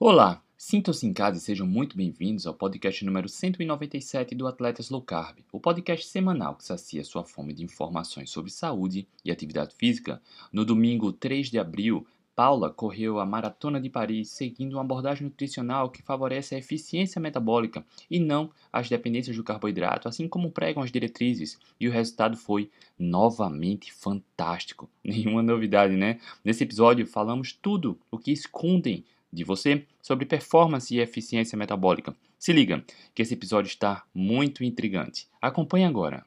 Olá, sintam-se em casa e sejam muito bem-vindos ao podcast número 197 do Atletas Low Carb, o podcast semanal que sacia sua fome de informações sobre saúde e atividade física. No domingo 3 de abril, Paula correu a Maratona de Paris seguindo uma abordagem nutricional que favorece a eficiência metabólica e não as dependências do carboidrato, assim como pregam as diretrizes, e o resultado foi novamente fantástico. Nenhuma novidade, né? Nesse episódio falamos tudo o que escondem de você sobre performance e eficiência metabólica. Se liga, que esse episódio está muito intrigante. Acompanhe agora.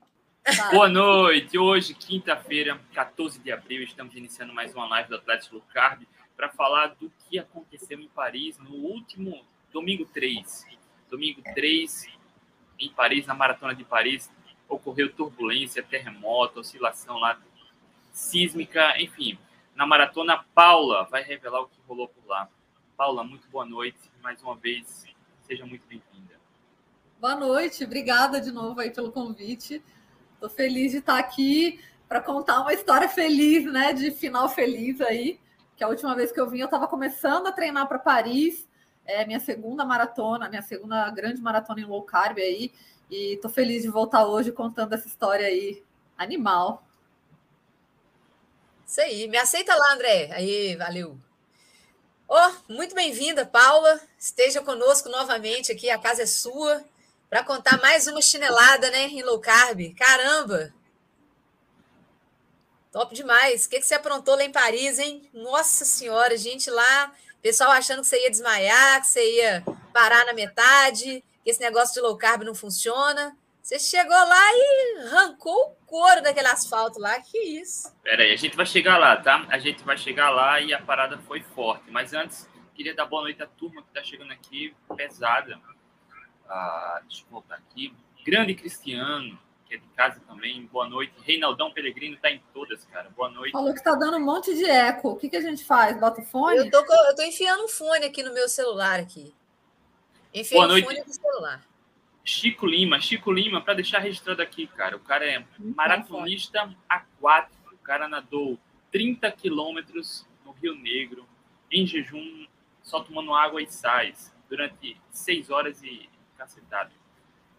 Boa noite! Hoje, quinta-feira, 14 de abril, estamos iniciando mais uma live do Atlético Low Carb para falar do que aconteceu em Paris no último domingo 3. Domingo 3, em Paris, na Maratona de Paris, ocorreu turbulência, terremoto, oscilação lá sísmica, enfim. Na maratona, Paula vai revelar o que rolou por lá. Paula, muito boa noite. Mais uma vez, seja muito bem-vinda. Boa noite, obrigada de novo aí pelo convite. Estou feliz de estar aqui para contar uma história feliz, né? De final feliz aí. Que a última vez que eu vim, eu estava começando a treinar para Paris, é minha segunda maratona, minha segunda grande maratona em low carb aí. E estou feliz de voltar hoje contando essa história aí animal. Isso aí, me aceita lá, André. Aí, valeu. Oh, muito bem-vinda, Paula. Esteja conosco novamente aqui, a casa é sua, para contar mais uma chinelada, né, em low carb. Caramba! Top demais. O que, que você aprontou lá em Paris, hein? Nossa Senhora, gente lá, pessoal achando que você ia desmaiar, que você ia parar na metade, que esse negócio de low carb não funciona. Você chegou lá e arrancou o couro daquele asfalto lá, que isso. Pera aí, a gente vai chegar lá, tá? A gente vai chegar lá e a parada foi forte. Mas antes, queria dar boa noite à turma que tá chegando aqui, pesada. Ah, deixa eu voltar aqui. Grande Cristiano, que é de casa também. Boa noite. Reinaldão Pelegrino tá em todas, cara. Boa noite. Falou que tá dando um monte de eco. O que, que a gente faz? Bota o fone? Eu tô, eu tô enfiando um fone aqui no meu celular aqui. Enfiei boa noite. fone no celular. Chico Lima, Chico Lima, para deixar registrado aqui, cara, o cara é maratonista aquático, o cara nadou 30 quilômetros no Rio Negro, em jejum, só tomando água e sais, durante seis horas e cacetado.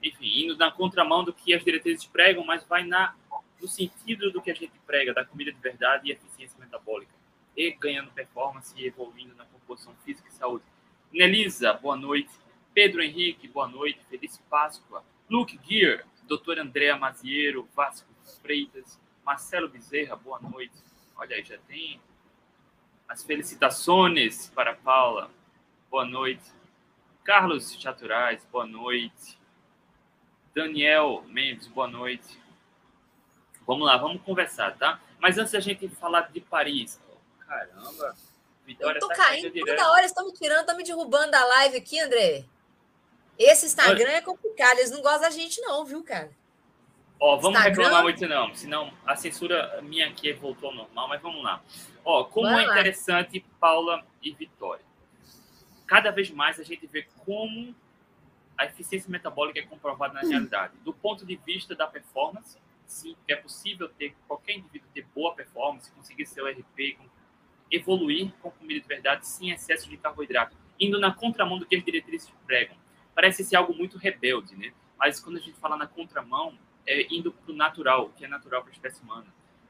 Enfim, indo na contramão do que as diretrizes pregam, mas vai na, no sentido do que a gente prega, da comida de verdade e eficiência metabólica, e ganhando performance e evoluindo na composição física e saúde. Nelisa, boa noite. Pedro Henrique, boa noite, feliz Páscoa. Luke Gear, doutor Andréa Maziero, Vasco Freitas, Marcelo Bezerra, boa noite. Olha aí, já tem as felicitações para Paula, boa noite. Carlos Chaturais, boa noite. Daniel Mendes, boa noite. Vamos lá, vamos conversar, tá? Mas antes da gente falar de Paris, caramba, Vitória eu tô tá caindo toda hora, estão me tirando, estão me derrubando da live aqui, André. Esse Instagram Olha, é complicado, eles não gostam da gente, não, viu, cara? Ó, vamos Instagram... reclamar muito, não, senão a censura minha aqui voltou ao normal, mas vamos lá. Ó, como Vai é lá. interessante Paula e Vitória. Cada vez mais a gente vê como a eficiência metabólica é comprovada na realidade. Do ponto de vista da performance, sim, é possível ter qualquer indivíduo ter boa performance, conseguir seu RP, evoluir com comida de verdade sem excesso de carboidrato, indo na contramão do que as diretrizes pregam parece ser algo muito rebelde, né? Mas quando a gente fala na contramão, é indo para o natural, que é natural para a espécie humana.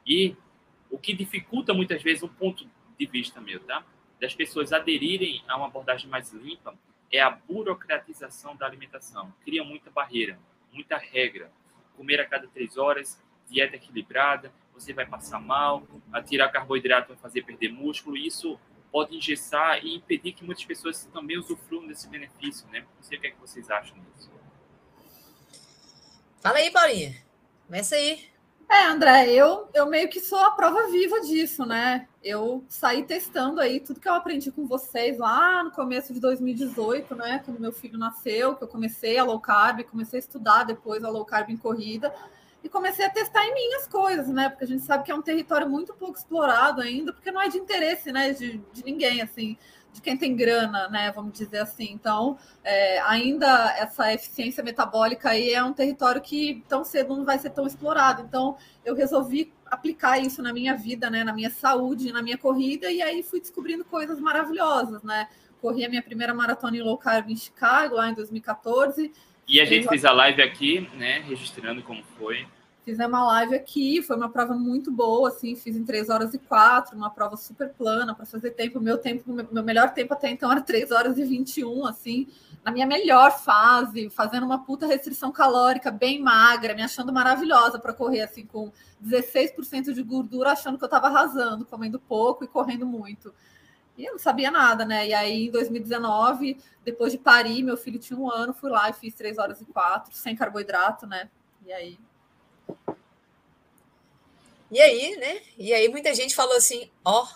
E o que dificulta muitas vezes um ponto de vista meu, tá? Das pessoas aderirem a uma abordagem mais limpa é a burocratização da alimentação. Cria muita barreira, muita regra. Comer a cada três horas, dieta equilibrada, você vai passar mal, tirar carboidrato vai fazer perder músculo. Isso pode engessar e impedir que muitas pessoas também usufruam desse benefício, né? Não sei o que, é que vocês acham disso. Fala aí, Paulinha. Começa aí. É, André, eu, eu meio que sou a prova viva disso, né? Eu saí testando aí tudo que eu aprendi com vocês lá no começo de 2018, né? Quando meu filho nasceu, que eu comecei a low carb, comecei a estudar depois a low carb em corrida e comecei a testar em mim as coisas, né? Porque a gente sabe que é um território muito pouco explorado ainda, porque não é de interesse, né? De, de ninguém, assim, de quem tem grana, né? Vamos dizer assim. Então, é, ainda essa eficiência metabólica aí é um território que tão cedo não vai ser tão explorado. Então, eu resolvi aplicar isso na minha vida, né? Na minha saúde, na minha corrida, e aí fui descobrindo coisas maravilhosas, né? corri a minha primeira maratona em low carb em Chicago, lá em 2014. E a gente fez a live aqui, né, registrando como foi. Fizemos uma live aqui, foi uma prova muito boa, assim, fiz em 3 horas e 4, uma prova super plana para fazer tempo. Meu tempo, meu melhor tempo até então era 3 horas e 21, assim, na minha melhor fase, fazendo uma puta restrição calórica, bem magra, me achando maravilhosa para correr assim com 16% de gordura, achando que eu estava arrasando, comendo pouco e correndo muito. E eu não sabia nada, né? E aí, em 2019, depois de parir, meu filho tinha um ano, fui lá e fiz 3 horas e 4, sem carboidrato, né? E aí e aí, né? E aí muita gente falou assim: ó, oh,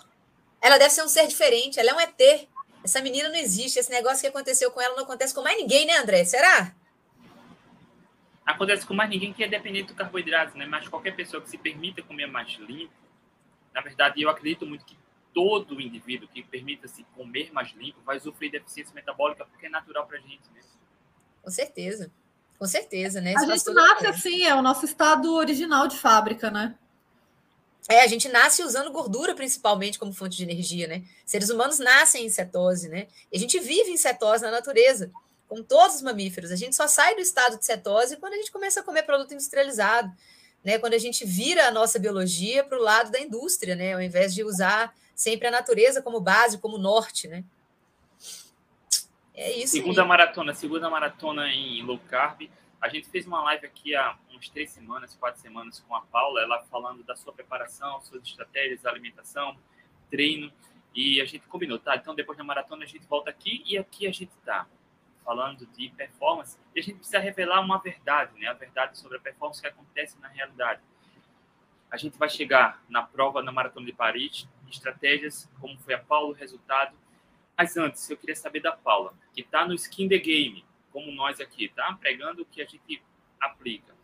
ela deve ser um ser diferente, ela é um ET. Essa menina não existe. Esse negócio que aconteceu com ela não acontece com mais ninguém, né, André? Será? Acontece com mais ninguém que é dependente do carboidrato, né? Mas qualquer pessoa que se permita comer mais limpo, na verdade, eu acredito muito que todo indivíduo que permita-se comer mais limpo vai sofrer deficiência metabólica porque é natural para a gente, né? Com certeza. Com certeza, né? A gente nasce assim, é o nosso estado original de fábrica, né? É, a gente nasce usando gordura principalmente como fonte de energia, né? Seres humanos nascem em cetose, né? E a gente vive em cetose na natureza, como todos os mamíferos. A gente só sai do estado de cetose quando a gente começa a comer produto industrializado, né? Quando a gente vira a nossa biologia para o lado da indústria, né? Ao invés de usar sempre a natureza como base, como norte, né? É isso. Segunda aí. maratona, segunda maratona em low carb. A gente fez uma live aqui há uns três semanas, quatro semanas com a Paula, ela falando da sua preparação, suas estratégias, alimentação, treino, e a gente combinou, tá? Então depois da maratona a gente volta aqui e aqui a gente tá falando de performance e a gente precisa revelar uma verdade, né? A verdade sobre a performance que acontece na realidade. A gente vai chegar na prova na maratona de Paris, estratégias, como foi a Paula, o resultado. Mas antes, eu queria saber da Paula, que está no Skin the Game, como nós aqui, tá? Pregando o que a gente aplica.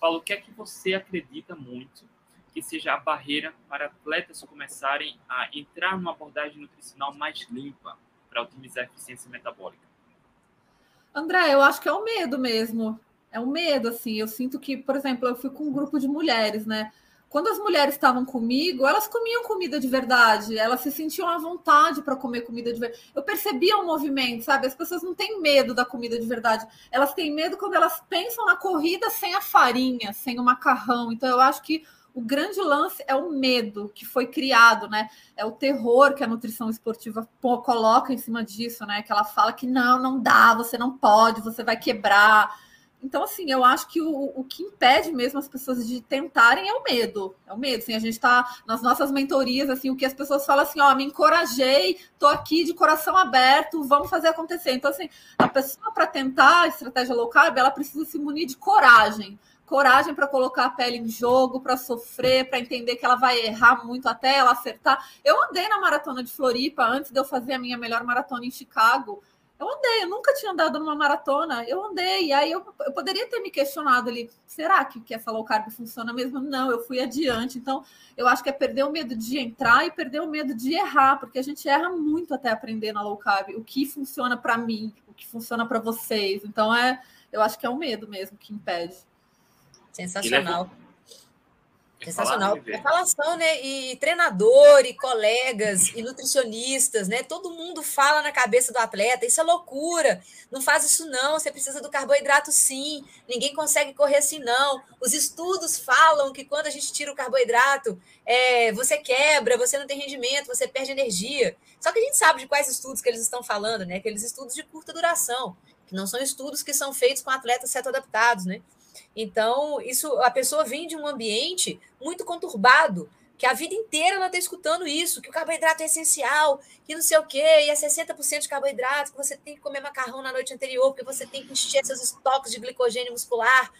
Paulo, o que é que você acredita muito que seja a barreira para atletas começarem a entrar numa abordagem nutricional mais limpa para otimizar a eficiência metabólica? André, eu acho que é o medo mesmo. É o medo, assim. Eu sinto que, por exemplo, eu fui com um grupo de mulheres, né? Quando as mulheres estavam comigo, elas comiam comida de verdade, elas se sentiam à vontade para comer comida de verdade. Eu percebia o um movimento, sabe? As pessoas não têm medo da comida de verdade, elas têm medo quando elas pensam na corrida sem a farinha, sem o macarrão. Então, eu acho que o grande lance é o medo que foi criado, né? É o terror que a nutrição esportiva coloca em cima disso, né? Que ela fala que não, não dá, você não pode, você vai quebrar então, assim, eu acho que o, o que impede mesmo as pessoas de tentarem é o medo. É o medo. Assim, a gente está nas nossas mentorias, assim, o que as pessoas falam assim, ó, me encorajei, tô aqui de coração aberto, vamos fazer acontecer. Então, assim, a pessoa para tentar a estratégia low carb, ela precisa se munir de coragem. Coragem para colocar a pele em jogo, para sofrer, para entender que ela vai errar muito até ela acertar. Eu andei na maratona de Floripa antes de eu fazer a minha melhor maratona em Chicago. Eu andei, eu nunca tinha andado numa maratona, eu andei, e aí eu, eu poderia ter me questionado ali, será que, que essa low carb funciona mesmo? Não, eu fui adiante. Então, eu acho que é perder o medo de entrar e perder o medo de errar, porque a gente erra muito até aprender na low carb, o que funciona para mim, o que funciona para vocês. Então, é, eu acho que é o medo mesmo que impede. Sensacional. Sensacional. É falação, né? E treinador, e colegas, e nutricionistas, né? Todo mundo fala na cabeça do atleta, isso é loucura. Não faz isso, não. Você precisa do carboidrato, sim. Ninguém consegue correr assim, não. Os estudos falam que quando a gente tira o carboidrato, é, você quebra, você não tem rendimento, você perde energia. Só que a gente sabe de quais estudos que eles estão falando, né? Aqueles estudos de curta duração, que não são estudos que são feitos com atletas adaptados, né? Então, isso a pessoa vem de um ambiente muito conturbado, que a vida inteira ela está escutando isso, que o carboidrato é essencial, que não sei o quê, e é 60% de carboidrato, que você tem que comer macarrão na noite anterior, porque você tem que encher seus estoques de glicogênio muscular.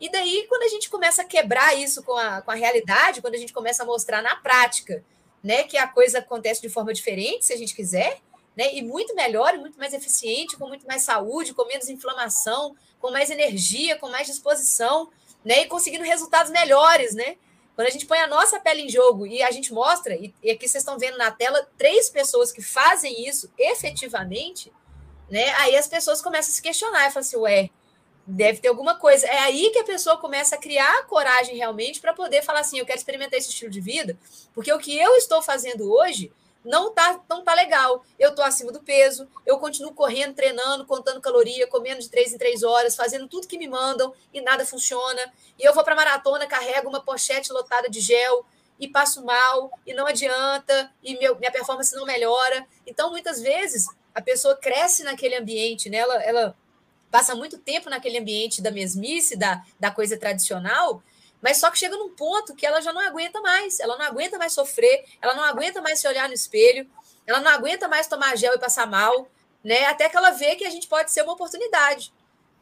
E daí, quando a gente começa a quebrar isso com a, com a realidade, quando a gente começa a mostrar na prática, né, que a coisa acontece de forma diferente, se a gente quiser, né, e muito melhor, e muito mais eficiente, com muito mais saúde, com menos inflamação, com mais energia, com mais disposição, né? E conseguindo resultados melhores, né? Quando a gente põe a nossa pele em jogo e a gente mostra, e, e aqui vocês estão vendo na tela três pessoas que fazem isso efetivamente, né? Aí as pessoas começam a se questionar e falam assim, ué, deve ter alguma coisa. É aí que a pessoa começa a criar coragem realmente para poder falar assim, eu quero experimentar esse estilo de vida, porque o que eu estou fazendo hoje não tá, não tá legal. Eu estou acima do peso, eu continuo correndo, treinando, contando caloria, comendo de três em três horas, fazendo tudo que me mandam e nada funciona. E eu vou para maratona, carrego uma pochete lotada de gel e passo mal e não adianta e meu, minha performance não melhora. Então, muitas vezes, a pessoa cresce naquele ambiente, né? ela, ela passa muito tempo naquele ambiente da mesmice, da, da coisa tradicional, mas só que chega num ponto que ela já não aguenta mais, ela não aguenta mais sofrer, ela não aguenta mais se olhar no espelho, ela não aguenta mais tomar gel e passar mal, né? Até que ela vê que a gente pode ser uma oportunidade,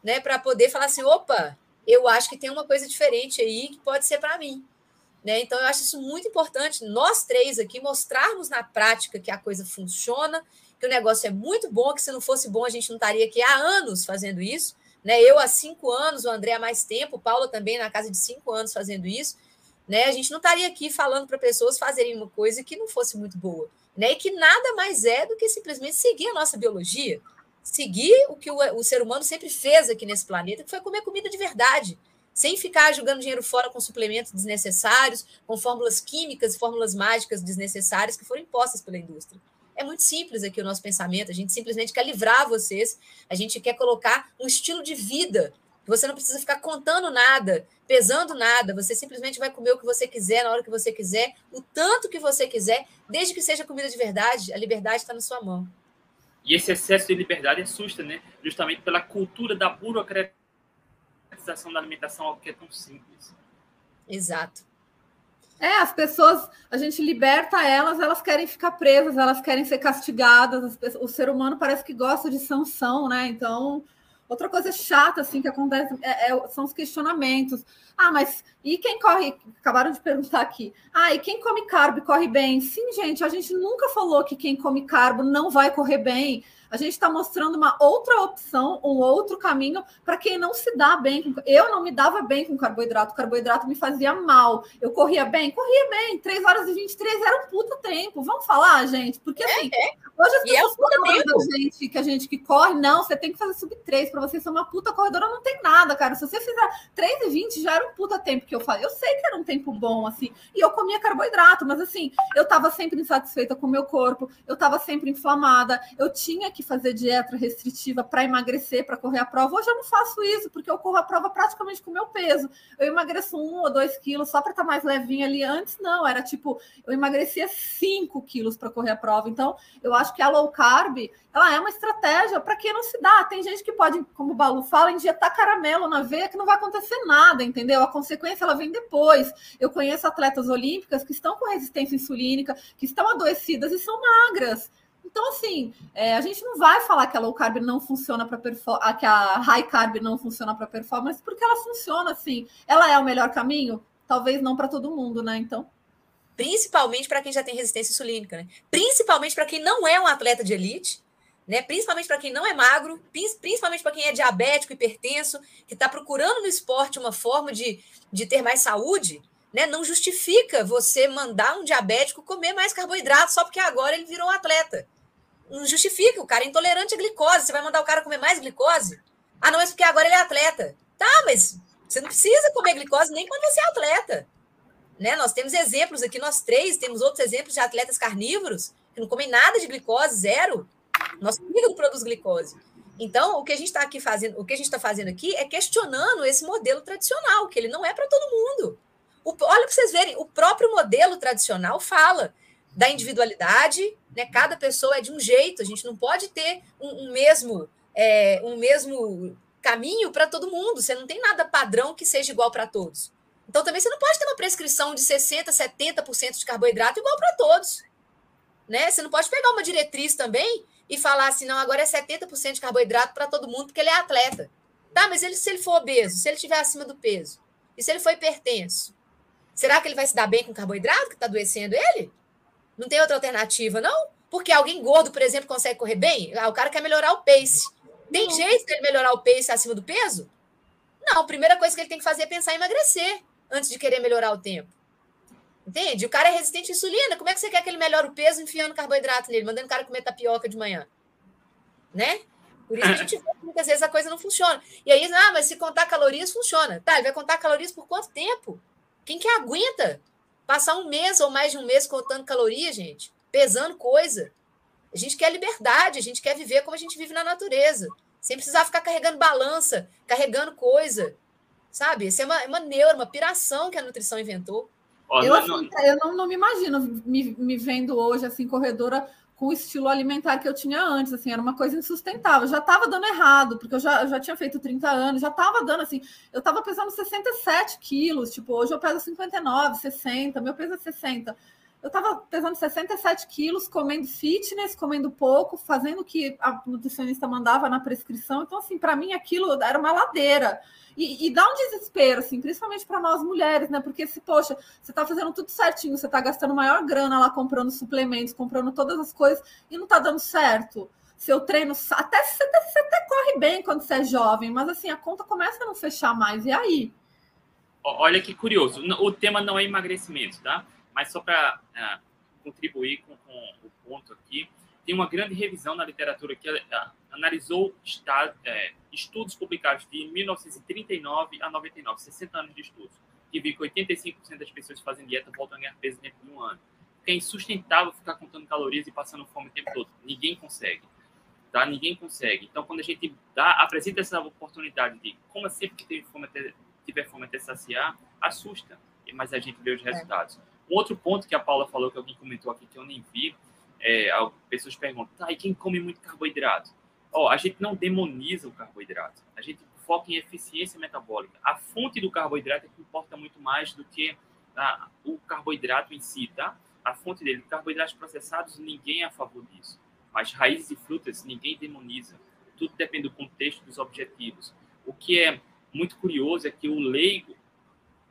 né? Para poder falar assim: opa, eu acho que tem uma coisa diferente aí que pode ser para mim. Né? Então, eu acho isso muito importante, nós três aqui, mostrarmos na prática que a coisa funciona, que o negócio é muito bom, que se não fosse bom, a gente não estaria aqui há anos fazendo isso, né? Eu há cinco anos, o André há mais tempo, o Paula também na casa de cinco anos fazendo isso. Né? A gente não estaria aqui falando para pessoas fazerem uma coisa que não fosse muito boa. Né? E que nada mais é do que simplesmente seguir a nossa biologia, seguir o que o, o ser humano sempre fez aqui nesse planeta, que foi comer comida de verdade, sem ficar jogando dinheiro fora com suplementos desnecessários, com fórmulas químicas, fórmulas mágicas desnecessárias que foram impostas pela indústria. É muito simples aqui o nosso pensamento. A gente simplesmente quer livrar vocês, a gente quer colocar um estilo de vida. Você não precisa ficar contando nada, pesando nada. Você simplesmente vai comer o que você quiser, na hora que você quiser, o tanto que você quiser, desde que seja comida de verdade. A liberdade está na sua mão. E esse excesso de liberdade assusta, né? Justamente pela cultura da burocratização da alimentação, algo que é tão simples. Exato. É, as pessoas, a gente liberta elas, elas querem ficar presas, elas querem ser castigadas. o ser humano parece que gosta de sanção, né? Então, outra coisa chata assim que acontece é, é, são os questionamentos. Ah, mas e quem corre? Acabaram de perguntar aqui. Ah, e quem come carbo corre bem? Sim, gente, a gente nunca falou que quem come carbo não vai correr bem a gente está mostrando uma outra opção, um outro caminho para quem não se dá bem. Com... Eu não me dava bem com carboidrato, o carboidrato me fazia mal. Eu corria bem? Corria bem. 3 horas e 23 era um puta tempo. Vamos falar, gente? Porque assim, é, é. hoje as pessoas é falam da gente que a gente que corre, não, você tem que fazer sub 3 para você ser uma puta corredora, não tem nada, cara. Se você fizer 3 e 20 já era um puta tempo que eu falei. Eu sei que era um tempo bom, assim, e eu comia carboidrato, mas assim, eu tava sempre insatisfeita com o meu corpo, eu tava sempre inflamada, eu tinha que que fazer dieta restritiva para emagrecer, para correr a prova. Hoje eu não faço isso, porque eu corro a prova praticamente com o meu peso. Eu emagreço um ou dois quilos só para estar tá mais levinha ali. Antes, não, era tipo, eu emagrecia cinco quilos para correr a prova. Então, eu acho que a low carb ela é uma estratégia para quem não se dá. Tem gente que pode, como o Balu fala, injetar caramelo na veia que não vai acontecer nada, entendeu? A consequência ela vem depois. Eu conheço atletas olímpicas que estão com resistência insulínica, que estão adoecidas e são magras. Então, assim, é, a gente não vai falar que a low carb não funciona para performance, que a high carb não funciona para performance, porque ela funciona assim. Ela é o melhor caminho? Talvez não para todo mundo, né? Então. Principalmente para quem já tem resistência insulínica, né? Principalmente para quem não é um atleta de elite, né? Principalmente para quem não é magro, principalmente para quem é diabético, hipertenso, que está procurando no esporte uma forma de, de ter mais saúde, né? Não justifica você mandar um diabético comer mais carboidrato só porque agora ele virou um atleta. Não justifica, o cara é intolerante à glicose. Você vai mandar o cara comer mais glicose? Ah, não, é porque agora ele é atleta. Tá, mas você não precisa comer glicose nem quando você é atleta. Né? Nós temos exemplos aqui, nós três, temos outros exemplos de atletas carnívoros que não comem nada de glicose, zero. Nosso fígado produz glicose. Então, o que a gente está aqui fazendo, o que a gente está fazendo aqui é questionando esse modelo tradicional, que ele não é para todo mundo. O, olha para vocês verem, o próprio modelo tradicional fala da individualidade, né? Cada pessoa é de um jeito, a gente não pode ter um, um mesmo é, um mesmo caminho para todo mundo. Você não tem nada padrão que seja igual para todos. Então também você não pode ter uma prescrição de 60, 70% de carboidrato igual para todos. Né? Você não pode pegar uma diretriz também e falar assim, não, agora é 70% de carboidrato para todo mundo porque ele é atleta. Tá, mas ele, se ele for obeso, se ele estiver acima do peso, e se ele for hipertenso, Será que ele vai se dar bem com carboidrato que está adoecendo ele? Não tem outra alternativa, não? Porque alguém gordo, por exemplo, consegue correr bem? Ah, o cara quer melhorar o pace. Tem não. jeito dele melhorar o pace acima do peso? Não, a primeira coisa que ele tem que fazer é pensar em emagrecer antes de querer melhorar o tempo. Entende? O cara é resistente à insulina. Como é que você quer que ele melhore o peso enfiando carboidrato nele, mandando o cara comer tapioca de manhã? Né? Por isso a gente vê que muitas vezes a coisa não funciona. E aí, ah, mas se contar calorias, funciona. Tá, ele vai contar calorias por quanto tempo? Quem que aguenta passar um mês ou mais de um mês contando calorias, gente? pesando coisa. A gente quer liberdade, a gente quer viver como a gente vive na natureza, sem precisar ficar carregando balança, carregando coisa. Sabe? Isso é uma, é uma neura, uma piração que a nutrição inventou. Eu, assim, eu não, não me imagino me, me vendo hoje assim, corredora com o estilo alimentar que eu tinha antes, assim, era uma coisa insustentável. Já estava dando errado, porque eu já, eu já tinha feito 30 anos, já estava dando assim, eu estava pesando 67 quilos, tipo, hoje eu peso 59, 60, meu peso é 60 eu estava pesando 67 quilos, comendo fitness, comendo pouco, fazendo o que a nutricionista mandava na prescrição. Então, assim, para mim aquilo era uma ladeira. E, e dá um desespero, assim, principalmente para nós mulheres, né? Porque se, poxa, você está fazendo tudo certinho, você está gastando maior grana lá comprando suplementos, comprando todas as coisas e não está dando certo. Seu treino, até você, você até corre bem quando você é jovem, mas assim, a conta começa a não fechar mais. E aí? Olha que curioso. O tema não é emagrecimento, tá? Mas só para é, contribuir com, com, o ponto aqui, tem uma grande revisão na literatura que uh, analisou estado, é, estudos publicados de 1939 a 99, 60 anos de estudos, que viu que 85% das pessoas que fazem dieta voltam a ganhar peso dentro de um ano. é insustentável ficar contando calorias e passando fome o tempo todo. Ninguém consegue. Tá? Ninguém consegue. Então, quando a gente dá, apresenta essa oportunidade de, como é sempre que tiver fome até, tiver fome até saciar, assusta. Mas a gente vê os é. resultados. É. Um outro ponto que a Paula falou, que alguém comentou aqui, que eu nem vi, é, pessoas perguntam, tá, e quem come muito carboidrato? Ó, a gente não demoniza o carboidrato, a gente foca em eficiência metabólica. A fonte do carboidrato é que importa muito mais do que a, o carboidrato em si, tá? A fonte dele, carboidratos processados, ninguém é a favor disso. Mas raízes e frutas, ninguém demoniza. Tudo depende do contexto, dos objetivos. O que é muito curioso é que o leigo,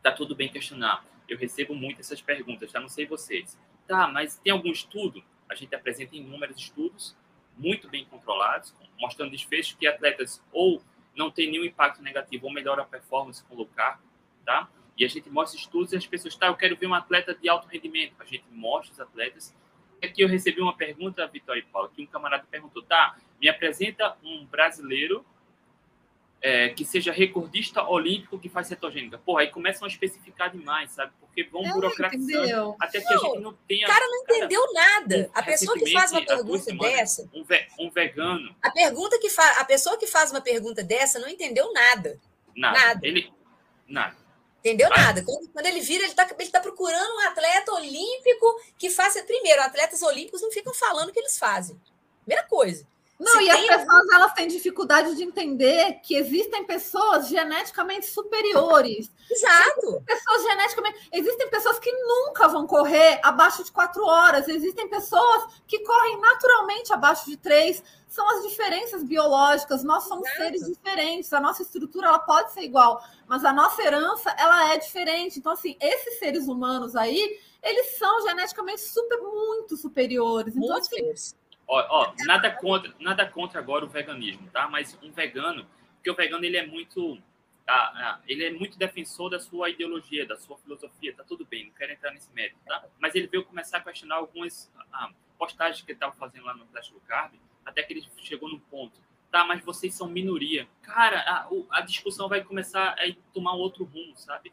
tá tudo bem questionar, eu recebo muito essas perguntas, tá? Não sei vocês. Tá, mas tem algum estudo? A gente apresenta inúmeros estudos, muito bem controlados, mostrando desfechos que atletas ou não têm nenhum impacto negativo ou melhora a performance com tá? E a gente mostra estudos e as pessoas, tá, eu quero ver um atleta de alto rendimento. A gente mostra os atletas. Aqui eu recebi uma pergunta, Vitória e Paula, que um camarada perguntou, tá, me apresenta um brasileiro é, que seja recordista olímpico que faz cetogênica. Porra, aí começam a especificar demais, sabe? Porque vão burocratizando até que não, a gente não tenha. O cara não entendeu nada. A pessoa que faz uma pergunta semanas, dessa. Um, ve, um, vegano. A pergunta que fa... a pessoa que faz uma pergunta dessa não entendeu nada. Nada. nada. Ele. Nada. Entendeu nada. Quando, quando, ele vira, ele está ele tá procurando um atleta olímpico que faça. Primeiro, atletas olímpicos não ficam falando o que eles fazem. Primeira coisa. Não, Se e as pessoas elas têm dificuldade de entender que existem pessoas geneticamente superiores. Exato. Existem pessoas geneticamente. Existem pessoas que nunca vão correr abaixo de quatro horas. Existem pessoas que correm naturalmente abaixo de três. São as diferenças biológicas. Nós somos Exato. seres diferentes. A nossa estrutura ela pode ser igual, mas a nossa herança ela é diferente. Então, assim, esses seres humanos aí, eles são geneticamente super muito superiores. Então, muito assim, Ó, ó, nada contra, nada contra agora o veganismo, tá? Mas um vegano, porque o vegano ele é muito, ah, ah, ele é muito defensor da sua ideologia, da sua filosofia, tá tudo bem, não quero entrar nesse mérito, tá? Mas ele veio começar a questionar algumas ah, postagens que ele estava fazendo lá no Flash do Carb, até que ele chegou num ponto, tá? Mas vocês são minoria, cara, a, a discussão vai começar a tomar um outro rumo, sabe?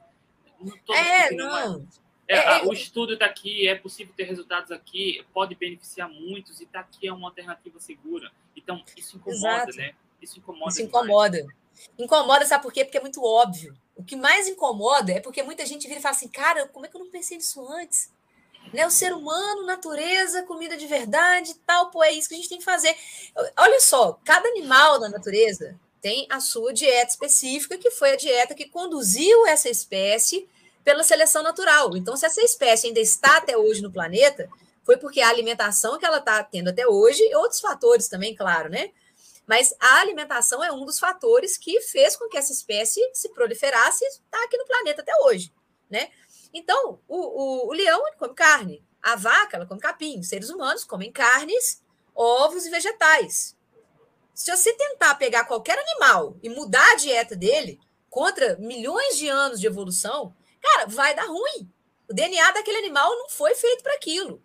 Não é, não. Mais é, é, é, o estudo está aqui, é possível ter resultados aqui, pode beneficiar muitos e está aqui é uma alternativa segura. Então, isso incomoda, Exato. né? Isso incomoda. Isso incomoda. Incomoda, sabe por quê? Porque é muito óbvio. O que mais incomoda é porque muita gente vira e fala assim, cara, como é que eu não pensei nisso antes? Né? O ser humano, natureza, comida de verdade tal, pô, é isso que a gente tem que fazer. Olha só, cada animal da natureza tem a sua dieta específica, que foi a dieta que conduziu essa espécie pela seleção natural. Então, se essa espécie ainda está até hoje no planeta, foi porque a alimentação que ela está tendo até hoje, e outros fatores também, claro, né? Mas a alimentação é um dos fatores que fez com que essa espécie se proliferasse e está aqui no planeta até hoje, né? Então, o, o, o leão come carne, a vaca ela come capim, os seres humanos comem carnes, ovos e vegetais. Se você tentar pegar qualquer animal e mudar a dieta dele contra milhões de anos de evolução, cara, vai dar ruim. O DNA daquele animal não foi feito para aquilo.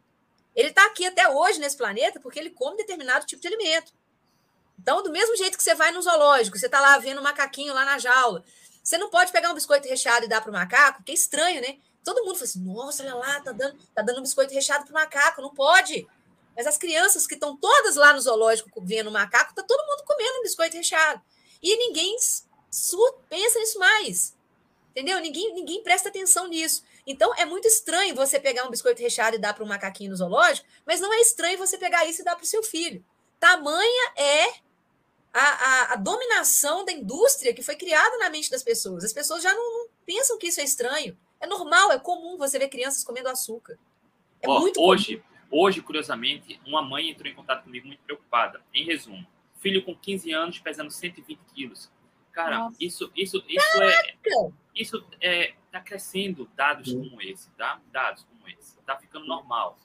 Ele está aqui até hoje nesse planeta porque ele come determinado tipo de alimento. Então, do mesmo jeito que você vai no zoológico, você está lá vendo um macaquinho lá na jaula, você não pode pegar um biscoito recheado e dar para o macaco, que é estranho, né? Todo mundo fala assim: nossa, olha lá, tá dando, tá dando um biscoito recheado para o macaco. Não pode. Mas as crianças que estão todas lá no zoológico vendo macaco, tá todo mundo comendo um biscoito recheado. E ninguém pensa nisso mais. Entendeu? Ninguém, ninguém presta atenção nisso. Então é muito estranho você pegar um biscoito recheado e dar para um macaquinho no zoológico, mas não é estranho você pegar isso e dar para o seu filho. Tamanha é a, a, a, dominação da indústria que foi criada na mente das pessoas. As pessoas já não, não, pensam que isso é estranho. É normal, é comum você ver crianças comendo açúcar. É Ó, hoje, comum. hoje, curiosamente, uma mãe entrou em contato comigo muito preocupada. Em resumo, filho com 15 anos pesando 120 quilos. Cara, Nossa. isso, isso, isso é, isso é, tá crescendo dados como esse, tá? Dados como esse, tá ficando normal.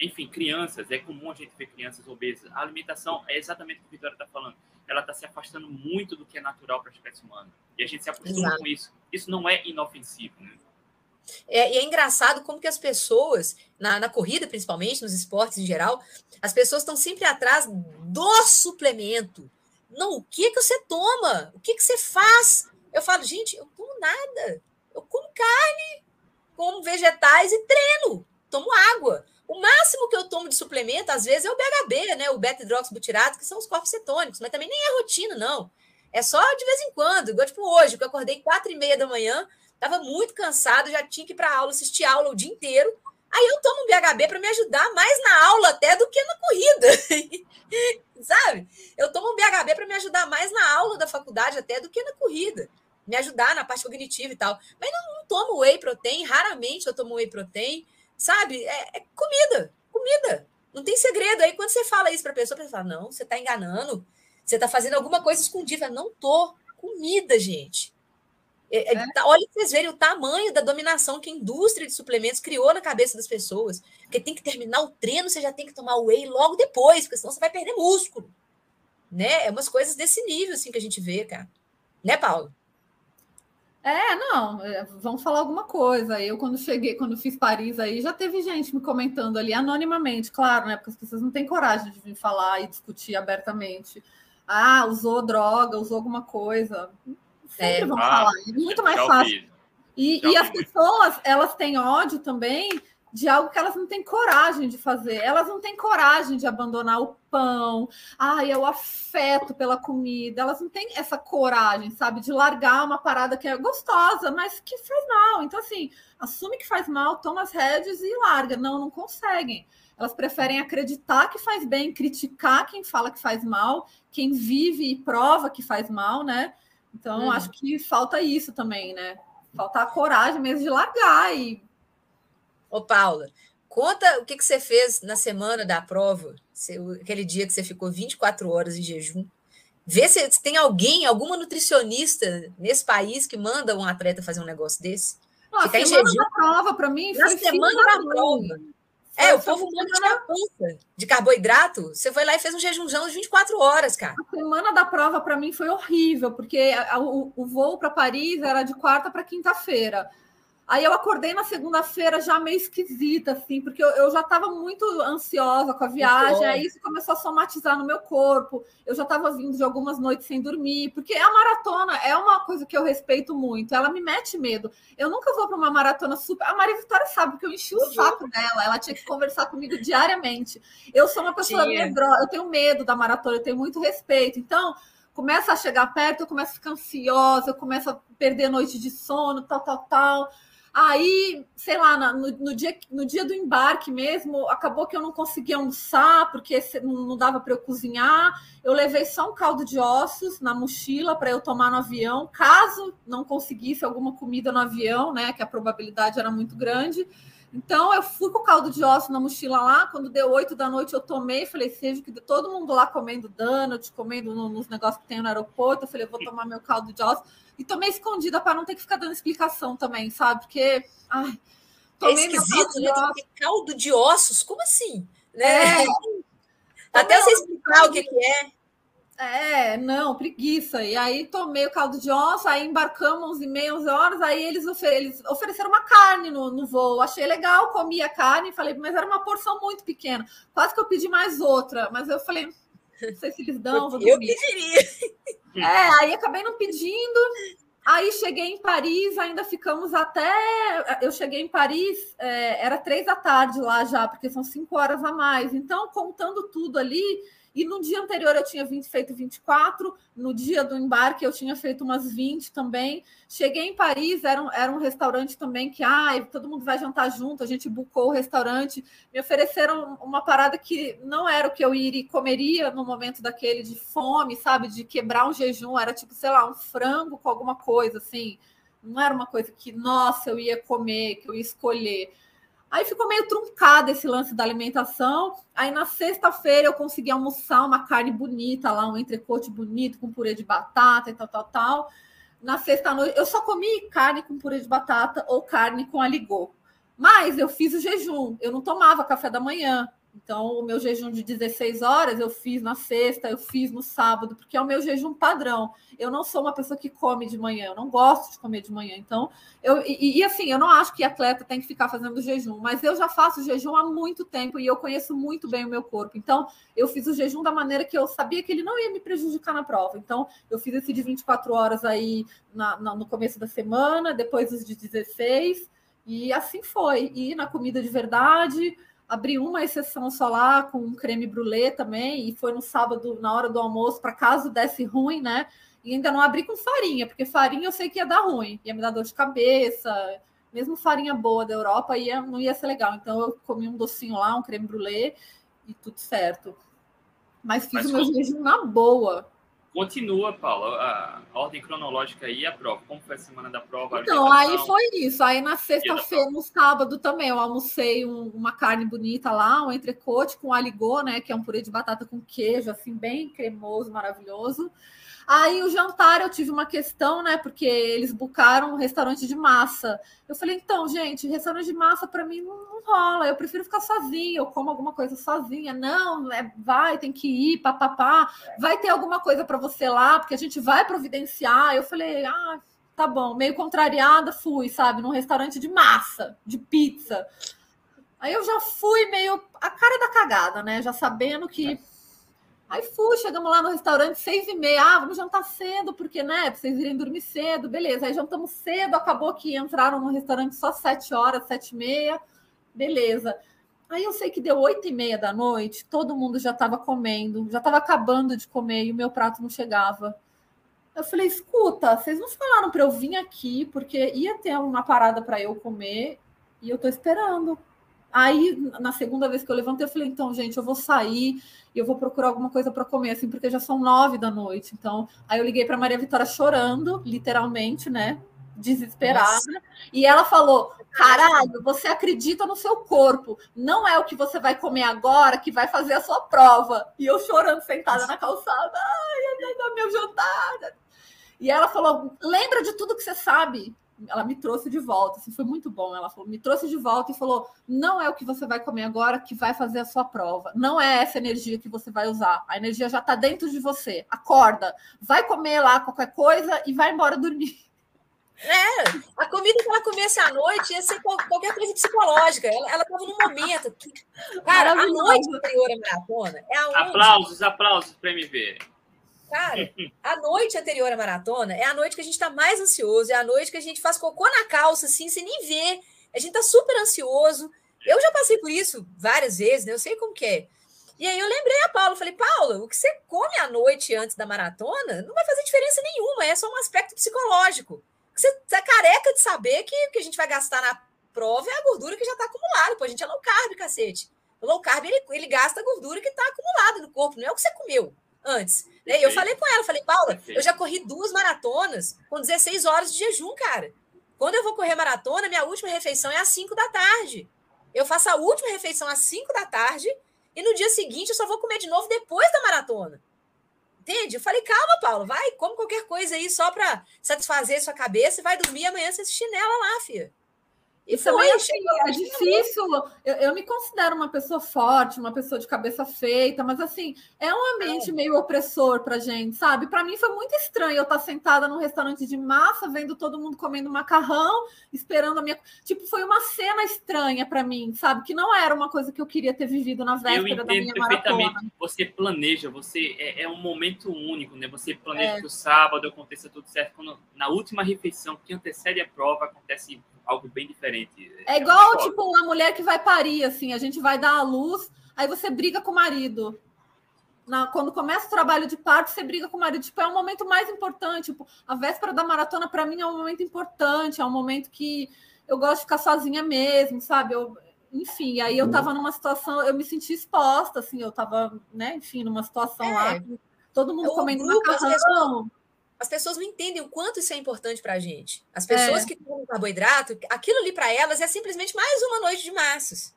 Enfim, crianças, é comum a gente ver crianças obesas. A alimentação é exatamente o que a Vitória está falando. Ela está se afastando muito do que é natural para a espécie humana. E a gente se acostuma Exato. com isso. Isso não é inofensivo, né? É, e é engraçado como que as pessoas, na, na corrida principalmente, nos esportes em geral, as pessoas estão sempre atrás do suplemento. Não, o que que você toma? O que que você faz? Eu falo, gente, eu tomo nada. Eu como carne, como vegetais e treino, tomo água. O máximo que eu tomo de suplemento, às vezes, é o BHB, né? O beta-hidroxibutirato, que são os corpos cetônicos, mas também nem é rotina, não. É só de vez em quando, igual tipo hoje, que eu acordei quatro e meia da manhã, estava muito cansado, já tinha que ir para aula, assistir aula o dia inteiro. Aí eu tomo um BHB para me ajudar mais na aula até do que na corrida. Sabe? Eu tomo um BHB para me ajudar mais na aula da faculdade até do que na corrida. Me ajudar na parte cognitiva e tal. Mas não, não tomo whey protein, raramente eu tomo whey protein. Sabe? É, é comida, comida. Não tem segredo. Aí quando você fala isso para a pessoa, a pessoa fala: não, você está enganando. Você está fazendo alguma coisa escondida. Não tô. Comida, gente. É, é. é. Olha vocês verem o tamanho da dominação que a indústria de suplementos criou na cabeça das pessoas. Porque tem que terminar o treino, você já tem que tomar whey logo depois, porque senão você vai perder músculo. Né? É umas coisas desse nível assim que a gente vê, cara. Né, Paulo? É, não, é, vamos falar alguma coisa. Eu, quando cheguei, quando fiz Paris aí, já teve gente me comentando ali anonimamente, claro, né? Porque as pessoas não têm coragem de vir falar e discutir abertamente. Ah, usou droga, usou alguma coisa. Sempre é, vão ah, falar, é muito mais fácil. E, e as pessoas, elas têm ódio também de algo que elas não têm coragem de fazer. Elas não têm coragem de abandonar o pão. Ai, é o afeto pela comida. Elas não têm essa coragem, sabe, de largar uma parada que é gostosa, mas que faz mal. Então, assim, assume que faz mal, toma as rédeas e larga. Não, não conseguem. Elas preferem acreditar que faz bem, criticar quem fala que faz mal, quem vive e prova que faz mal, né? Então, hum. acho que falta isso também, né? Falta a coragem mesmo de largar e Ô, Paula, conta o que, que você fez na semana da prova, aquele dia que você ficou 24 horas em jejum. Vê se, tem alguém, alguma nutricionista nesse país que manda um atleta fazer um negócio desse. Não, Ficar a semana da prova, para mim, na semana da prova. É, o povo manda de pança de carboidrato. Você foi lá e fez um jejumzão de 24 horas, cara. A semana da prova, para mim, foi horrível, porque o, o voo para Paris era de quarta para quinta-feira. Aí eu acordei na segunda-feira já meio esquisita, assim, porque eu, eu já estava muito ansiosa com a viagem, aí isso começou a somatizar no meu corpo. Eu já estava vindo de algumas noites sem dormir, porque a maratona é uma coisa que eu respeito muito, ela me mete medo. Eu nunca vou para uma maratona super. A Maria Vitória sabe, porque eu enchi o saco dela, ela tinha que conversar comigo diariamente. Eu sou uma pessoa medrosa, eu tenho medo da maratona, eu tenho muito respeito. Então, começa a chegar perto, eu começo a ficar ansiosa, eu começo a perder noite de sono, tal, tal, tal. Aí, sei lá, no, no, dia, no dia do embarque mesmo, acabou que eu não conseguia almoçar, porque não dava para eu cozinhar. Eu levei só um caldo de ossos na mochila para eu tomar no avião, caso não conseguisse alguma comida no avião, né? Que a probabilidade era muito grande. Então, eu fui com o caldo de ossos na mochila lá. Quando deu oito da noite, eu tomei. Falei, seja que todo mundo lá comendo donut, comendo nos negócios que tem no aeroporto. Eu falei, eu vou tomar meu caldo de ossos e tomei escondida para não ter que ficar dando explicação também, sabe? Porque. Ai, é esquisito, né? Tem caldo de ossos, como assim? Né? É. Até você explicar o que, que é. É, não, preguiça. E aí tomei o caldo de osso, aí embarcamos 11 e meia, 11 horas, aí eles, eles ofereceram uma carne no, no voo. Achei legal, comi a carne, falei, mas era uma porção muito pequena. Quase que eu pedi mais outra, mas eu falei, não sei se eles dão. eu pediria. É, aí acabei não pedindo. Aí cheguei em Paris, ainda ficamos até. Eu cheguei em Paris, é, era três da tarde lá já, porque são cinco horas a mais. Então, contando tudo ali, e no dia anterior eu tinha 20, feito 24, no dia do embarque eu tinha feito umas 20 também. Cheguei em Paris, era um, era um restaurante também que ah, todo mundo vai jantar junto, a gente bucou o restaurante. Me ofereceram uma parada que não era o que eu iria comeria no momento daquele de fome, sabe? De quebrar um jejum, era tipo, sei lá, um frango com alguma coisa assim. Não era uma coisa que, nossa, eu ia comer, que eu ia escolher. Aí ficou meio truncado esse lance da alimentação. Aí na sexta-feira eu consegui almoçar uma carne bonita lá, um entrecote bonito com purê de batata e tal, tal, tal. Na sexta-noite eu só comi carne com purê de batata ou carne com aligô. Mas eu fiz o jejum, eu não tomava café da manhã. Então, o meu jejum de 16 horas eu fiz na sexta, eu fiz no sábado, porque é o meu jejum padrão. Eu não sou uma pessoa que come de manhã, eu não gosto de comer de manhã. Então, eu e, e assim, eu não acho que atleta tem que ficar fazendo jejum, mas eu já faço jejum há muito tempo e eu conheço muito bem o meu corpo. Então, eu fiz o jejum da maneira que eu sabia que ele não ia me prejudicar na prova. Então, eu fiz esse de 24 horas aí na, na, no começo da semana, depois os de 16, e assim foi. E na comida de verdade abri uma exceção só lá com um creme brulee também, e foi no sábado, na hora do almoço, para caso desse ruim, né? E ainda não abri com farinha, porque farinha eu sei que ia dar ruim, ia me dar dor de cabeça, mesmo farinha boa da Europa, ia, não ia ser legal. Então eu comi um docinho lá, um creme brulee, e tudo certo. Mas fiz Mas o meu jejum na boa. Continua, Paula, a ordem cronológica aí a prova. Como foi a semana da prova? Então, aí foi isso. Aí na sexta-feira, no sábado também, eu almocei um, uma carne bonita lá, um entrecote com aligô, né? Que é um purê de batata com queijo, assim, bem cremoso, maravilhoso. Aí o jantar eu tive uma questão, né? Porque eles bucaram um restaurante de massa. Eu falei, então, gente, restaurante de massa para mim não, não, rola. Eu prefiro ficar sozinha, eu como alguma coisa sozinha. Não, é, vai, tem que ir, papapá. Vai ter alguma coisa para você lá, porque a gente vai providenciar. Eu falei, ah, tá bom. Meio contrariada, fui, sabe, num restaurante de massa, de pizza. Aí eu já fui meio a cara da cagada, né? Já sabendo que Aí fui, chegamos lá no restaurante, seis e meia. Ah, vamos jantar cedo, porque, né? Pra vocês irem dormir cedo, beleza. Aí jantamos cedo, acabou que entraram no restaurante só sete horas, sete e meia, beleza. Aí eu sei que deu oito e meia da noite, todo mundo já estava comendo, já estava acabando de comer e o meu prato não chegava. Eu falei, escuta, vocês não falaram para eu vir aqui, porque ia ter uma parada para eu comer e eu tô esperando. Aí, na segunda vez que eu levantei, eu falei, então, gente, eu vou sair e eu vou procurar alguma coisa para comer, assim, porque já são nove da noite. Então, aí eu liguei para Maria Vitória chorando, literalmente, né? Desesperada. Nossa. E ela falou: caralho, você acredita no seu corpo. Não é o que você vai comer agora que vai fazer a sua prova. E eu chorando, sentada na calçada. Ai, meu jantar. E ela falou: lembra de tudo que você sabe ela me trouxe de volta, assim, foi muito bom. Ela falou, me trouxe de volta e falou: não é o que você vai comer agora que vai fazer a sua prova. Não é essa energia que você vai usar. A energia já está dentro de você. Acorda, vai comer lá qualquer coisa e vai embora dormir. É, a comida que ela comesse à noite ia ser qualquer coisa psicológica. Ela estava num momento. Que, cara, a noite anterior à maratona é aonde? Aplausos, aplausos para me ver. Cara, a noite anterior à maratona é a noite que a gente está mais ansioso, é a noite que a gente faz cocô na calça, assim, sem nem ver. A gente tá super ansioso. Eu já passei por isso várias vezes, né? Eu sei como que é. E aí eu lembrei a Paula, falei, Paula, o que você come à noite antes da maratona não vai fazer diferença nenhuma, é só um aspecto psicológico. Você tá careca de saber que o que a gente vai gastar na prova é a gordura que já está acumulada. Pô, a gente é low carb, cacete. O low carb, ele, ele gasta a gordura que está acumulada no corpo, não é o que você comeu antes. Né? Eu falei com ela, falei, Paula, eu já corri duas maratonas com 16 horas de jejum, cara. Quando eu vou correr maratona, minha última refeição é às 5 da tarde. Eu faço a última refeição às 5 da tarde e no dia seguinte eu só vou comer de novo depois da maratona. Entende? Eu falei, calma, Paula, vai, come qualquer coisa aí só para satisfazer sua cabeça e vai dormir amanhã você chinela lá, filha. E também assim, é difícil. Eu, eu, me considero uma pessoa forte, uma pessoa de cabeça feita, mas assim, é um ambiente é. meio opressor pra gente, sabe? Para mim foi muito estranho eu estar sentada num restaurante de massa, vendo todo mundo comendo macarrão, esperando a minha. Tipo, foi uma cena estranha para mim, sabe? Que não era uma coisa que eu queria ter vivido na véspera da minha perfeitamente. Maratona. Você planeja, você é, é, um momento único, né? Você planeja é. que o sábado aconteça tudo certo. Quando, na última refeição que antecede a prova, acontece algo bem diferente. É, é igual, tipo, uma mulher que vai parir, assim, a gente vai dar a luz, aí você briga com o marido. Na, quando começa o trabalho de parto, você briga com o marido. Tipo, é um momento mais importante. Tipo, a véspera da maratona, para mim, é um momento importante, é um momento que eu gosto de ficar sozinha mesmo, sabe? Eu, enfim, aí eu tava numa situação, eu me senti exposta, assim, eu tava, né, enfim, numa situação é. lá, todo mundo comendo grupo, macarrão as pessoas não entendem o quanto isso é importante para a gente. As pessoas é. que tomam carboidrato, aquilo ali para elas é simplesmente mais uma noite de massas.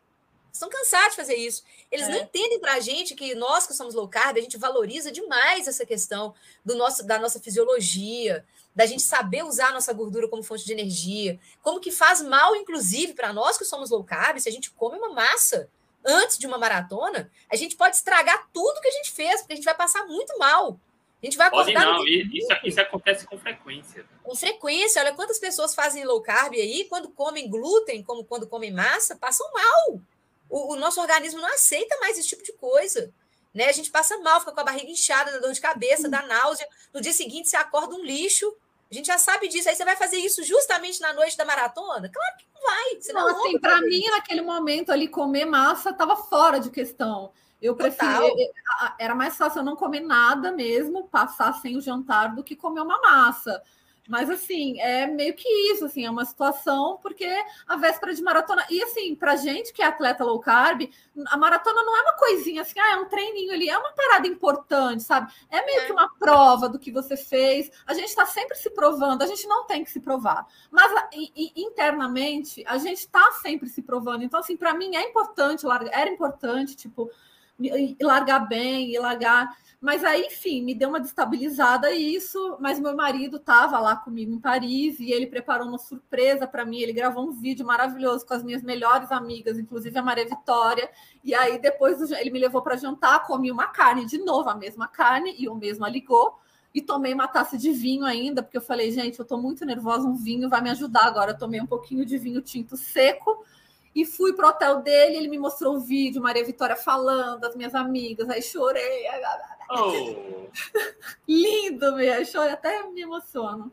Estão cansados de fazer isso. Eles é. não entendem para a gente que nós que somos low carb, a gente valoriza demais essa questão do nosso, da nossa fisiologia, da gente saber usar a nossa gordura como fonte de energia, como que faz mal, inclusive, para nós que somos low carb, se a gente come uma massa antes de uma maratona, a gente pode estragar tudo que a gente fez, porque a gente vai passar muito mal. A gente vai acordar. Pode não, isso, isso acontece com frequência. Com frequência, olha quantas pessoas fazem low carb aí, quando comem glúten, como quando comem massa, passam mal. O, o nosso organismo não aceita mais esse tipo de coisa. Né? A gente passa mal, fica com a barriga inchada, dá dor de cabeça, dá náusea. No dia seguinte, você acorda um lixo. A gente já sabe disso. Aí você vai fazer isso justamente na noite da maratona? Claro que não vai. Você não, não assim, para mim, naquele momento ali, comer massa estava fora de questão. Eu prefiro. Era mais fácil eu não comer nada mesmo, passar sem o jantar, do que comer uma massa. Mas assim, é meio que isso, assim, é uma situação, porque a véspera de maratona. E assim, pra gente que é atleta low carb, a maratona não é uma coisinha assim, ah, é um treininho ali, é uma parada importante, sabe? É meio é. que uma prova do que você fez. A gente está sempre se provando, a gente não tem que se provar. Mas e, e, internamente, a gente está sempre se provando. Então, assim, para mim é importante, era importante, tipo e largar bem, e largar. Mas aí, enfim, me deu uma destabilizada isso. Mas meu marido estava lá comigo em Paris e ele preparou uma surpresa para mim. Ele gravou um vídeo maravilhoso com as minhas melhores amigas, inclusive a Maria Vitória. E aí, depois ele me levou para jantar, comi uma carne de novo, a mesma carne, e o mesmo ligou. E tomei uma taça de vinho ainda, porque eu falei, gente, eu estou muito nervosa, um vinho vai me ajudar agora. Eu tomei um pouquinho de vinho tinto seco e fui pro hotel dele, ele me mostrou o vídeo, Maria Vitória falando, as minhas amigas, aí chorei. Oh. Lindo, meu, chorei, até me emociono.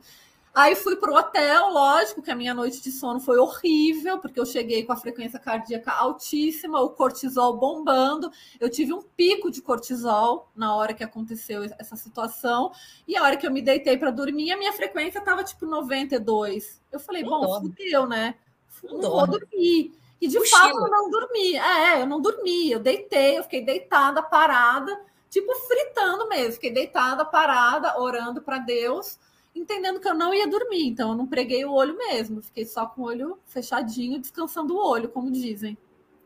Aí fui pro hotel, lógico que a minha noite de sono foi horrível, porque eu cheguei com a frequência cardíaca altíssima, o cortisol bombando. Eu tive um pico de cortisol na hora que aconteceu essa situação. E a hora que eu me deitei para dormir, a minha frequência estava tipo 92. Eu falei, não bom, fudeu, né? Não, não vou dormir. E de Mochila. fato eu não dormi. É, eu não dormi. Eu deitei, eu fiquei deitada, parada, tipo fritando mesmo. Fiquei deitada, parada, orando para Deus, entendendo que eu não ia dormir. Então eu não preguei o olho mesmo. Fiquei só com o olho fechadinho, descansando o olho, como dizem.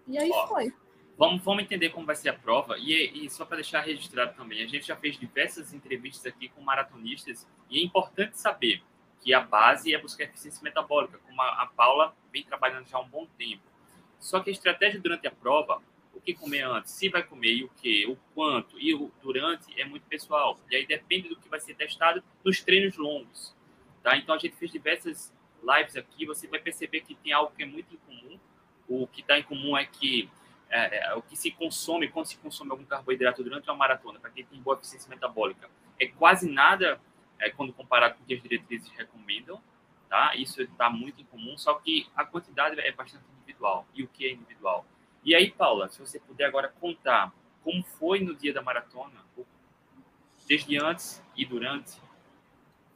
E aí Ó, foi. Vamos, vamos entender como vai ser a prova. E, e só para deixar registrado também, a gente já fez diversas entrevistas aqui com maratonistas e é importante saber que a base é buscar eficiência metabólica, como a, a Paula vem trabalhando já há um bom tempo. Só que a estratégia durante a prova, o que comer antes, se vai comer e o que, o quanto e o durante é muito pessoal. E aí depende do que vai ser testado nos treinos longos. Tá? Então a gente fez diversas lives aqui, você vai perceber que tem algo que é muito incomum. O que está em comum é que é, é, o que se consome, quando se consome algum carboidrato durante uma maratona, para quem tem boa eficiência metabólica, é quase nada é, quando comparado com o que as diretrizes recomendam. Tá? Isso está muito incomum, só que a quantidade é bastante individual e o que é individual. E aí, Paula, se você puder agora contar como foi no dia da maratona, desde antes e durante.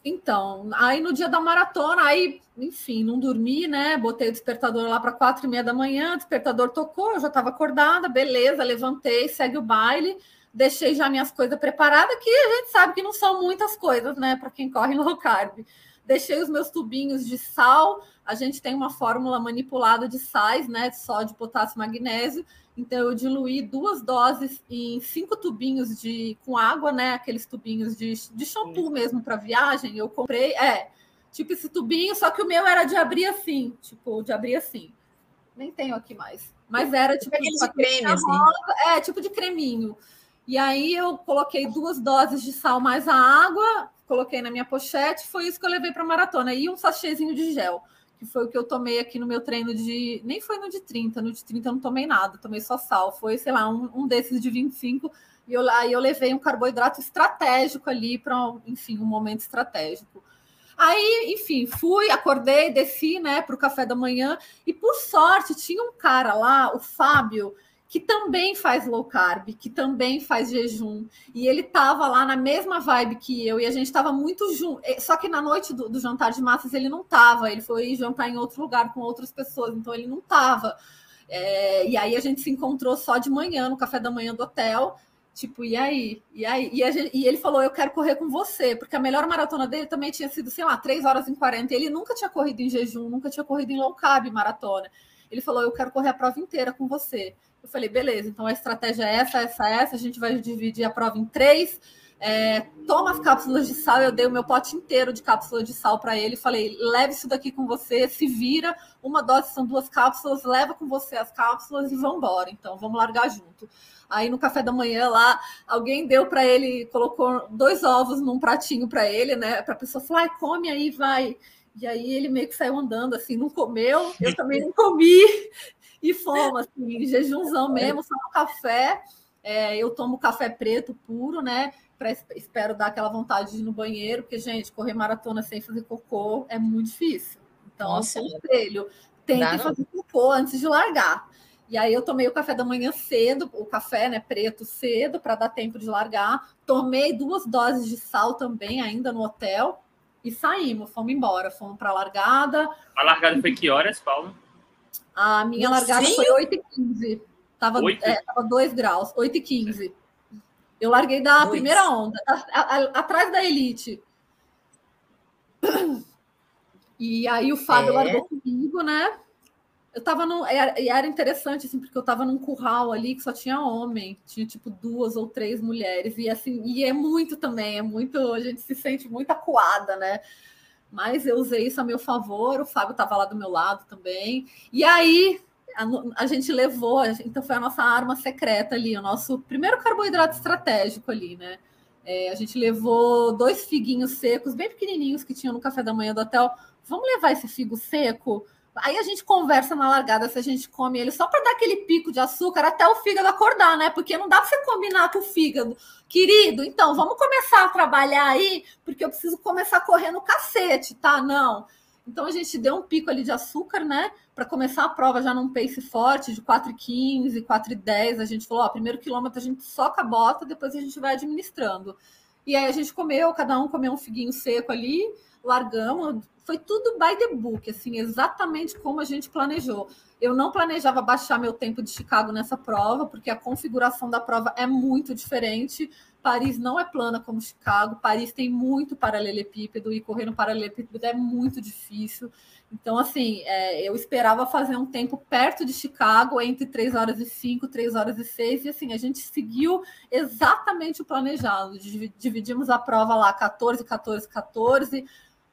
Então, aí no dia da maratona, aí, enfim, não dormi, né? Botei o despertador lá para quatro e meia da manhã, o despertador tocou, eu já estava acordada, beleza, levantei, segue o baile, deixei já minhas coisas preparadas, que a gente sabe que não são muitas coisas, né, para quem corre low carb deixei os meus tubinhos de sal. A gente tem uma fórmula manipulada de sais, né? De sódio, potássio, magnésio. Então eu diluí duas doses em cinco tubinhos de com água, né? Aqueles tubinhos de, de shampoo mesmo para viagem. Eu comprei, é, Tipo esse tubinho, só que o meu era de abrir assim, tipo, de abrir assim. Nem tenho aqui mais. Mas era tipo. de creme, assim. É, tipo de creminho. E aí eu coloquei duas doses de sal mais a água, coloquei na minha pochete, foi isso que eu levei para maratona. E um sachêzinho de gel, que foi o que eu tomei aqui no meu treino de. Nem foi no de 30, no de 30 eu não tomei nada, tomei só sal. Foi, sei lá, um, um desses de 25. E eu, aí eu levei um carboidrato estratégico ali para, enfim, um momento estratégico. Aí, enfim, fui, acordei, desci, né, para o café da manhã. E por sorte, tinha um cara lá, o Fábio que também faz low carb, que também faz jejum. E ele estava lá na mesma vibe que eu, e a gente estava muito junto. É, só que na noite do, do, jantar de massas ele não estava, ele foi jantar em outro lugar com outras pessoas, então ele não estava. É, e aí a gente se encontrou só de manhã, no café da manhã do hotel. Tipo, e aí? E aí? E, gente, e, ele falou: Eu quero correr com você, porque a melhor maratona dele também tinha sido, sei lá, 3 horas e 40. Ele nunca tinha corrido em jejum, nunca tinha corrido em low carb maratona. Ele falou: Eu quero correr a prova inteira com você. Eu falei, beleza, então a estratégia é essa, essa, essa, a gente vai dividir a prova em três. É, toma as cápsulas de sal, eu dei o meu pote inteiro de cápsulas de sal para ele, falei, leve isso daqui com você, se vira, uma dose são duas cápsulas, leva com você as cápsulas e vamos embora, então vamos largar junto. Aí no café da manhã lá, alguém deu para ele, colocou dois ovos num pratinho para ele, né, para a pessoa falar, ai, come aí, vai. E aí ele meio que saiu andando assim, não comeu, eu também não comi, e fomos, assim, jejumzão mesmo, só no café. É, eu tomo café preto puro, né? Pra, espero dar aquela vontade de ir no banheiro, porque, gente, correr maratona sem fazer cocô é muito difícil. Então, Nossa, conselho, tem que fazer cocô antes de largar. E aí eu tomei o café da manhã cedo, o café, né, preto cedo, para dar tempo de largar. Tomei duas doses de sal também, ainda no hotel, e saímos, fomos embora, fomos para a largada. A largada foi que horas, Paulo? A minha largada foi 8 e 15. Tava, 8? É, tava 2 graus, 8 e 15. Eu larguei da Dois. primeira onda, a, a, a, atrás da elite. E aí o Fábio é. largou comigo, né? Eu tava no. Era, era interessante, assim, porque eu tava num curral ali que só tinha homem, tinha tipo duas ou três mulheres, e assim, e é muito também, é muito. A gente se sente muito acuada, né? Mas eu usei isso a meu favor. O Fábio estava lá do meu lado também. E aí a, a, gente levou, então foi a nossa arma secreta ali, o nosso primeiro carboidrato estratégico ali, né? É, a gente levou dois figuinhos secos, bem pequenininhos, que tinham no café da manhã do hotel. Vamos levar esse figo seco Aí a gente conversa na largada se a gente come ele só para dar aquele pico de açúcar até o fígado acordar, né? Porque não dá para você combinar com o fígado. Querido, então vamos começar a trabalhar aí, porque eu preciso começar no cacete, tá? Não. Então a gente deu um pico ali de açúcar, né? Para começar a prova já num pace forte de 4,15, 4,10. A gente falou: ó, primeiro quilômetro a gente soca a bota, depois a gente vai administrando. E aí a gente comeu, cada um comeu um figuinho seco ali, largamos, foi tudo by the book, assim, exatamente como a gente planejou. Eu não planejava baixar meu tempo de Chicago nessa prova, porque a configuração da prova é muito diferente. Paris não é plana como Chicago, Paris tem muito paralelepípedo e correr no paralelepípedo é muito difícil. Então, assim, é, eu esperava fazer um tempo perto de Chicago, entre 3 horas e 5, 3 horas e 6, e assim, a gente seguiu exatamente o planejado. Dividimos a prova lá 14, 14, 14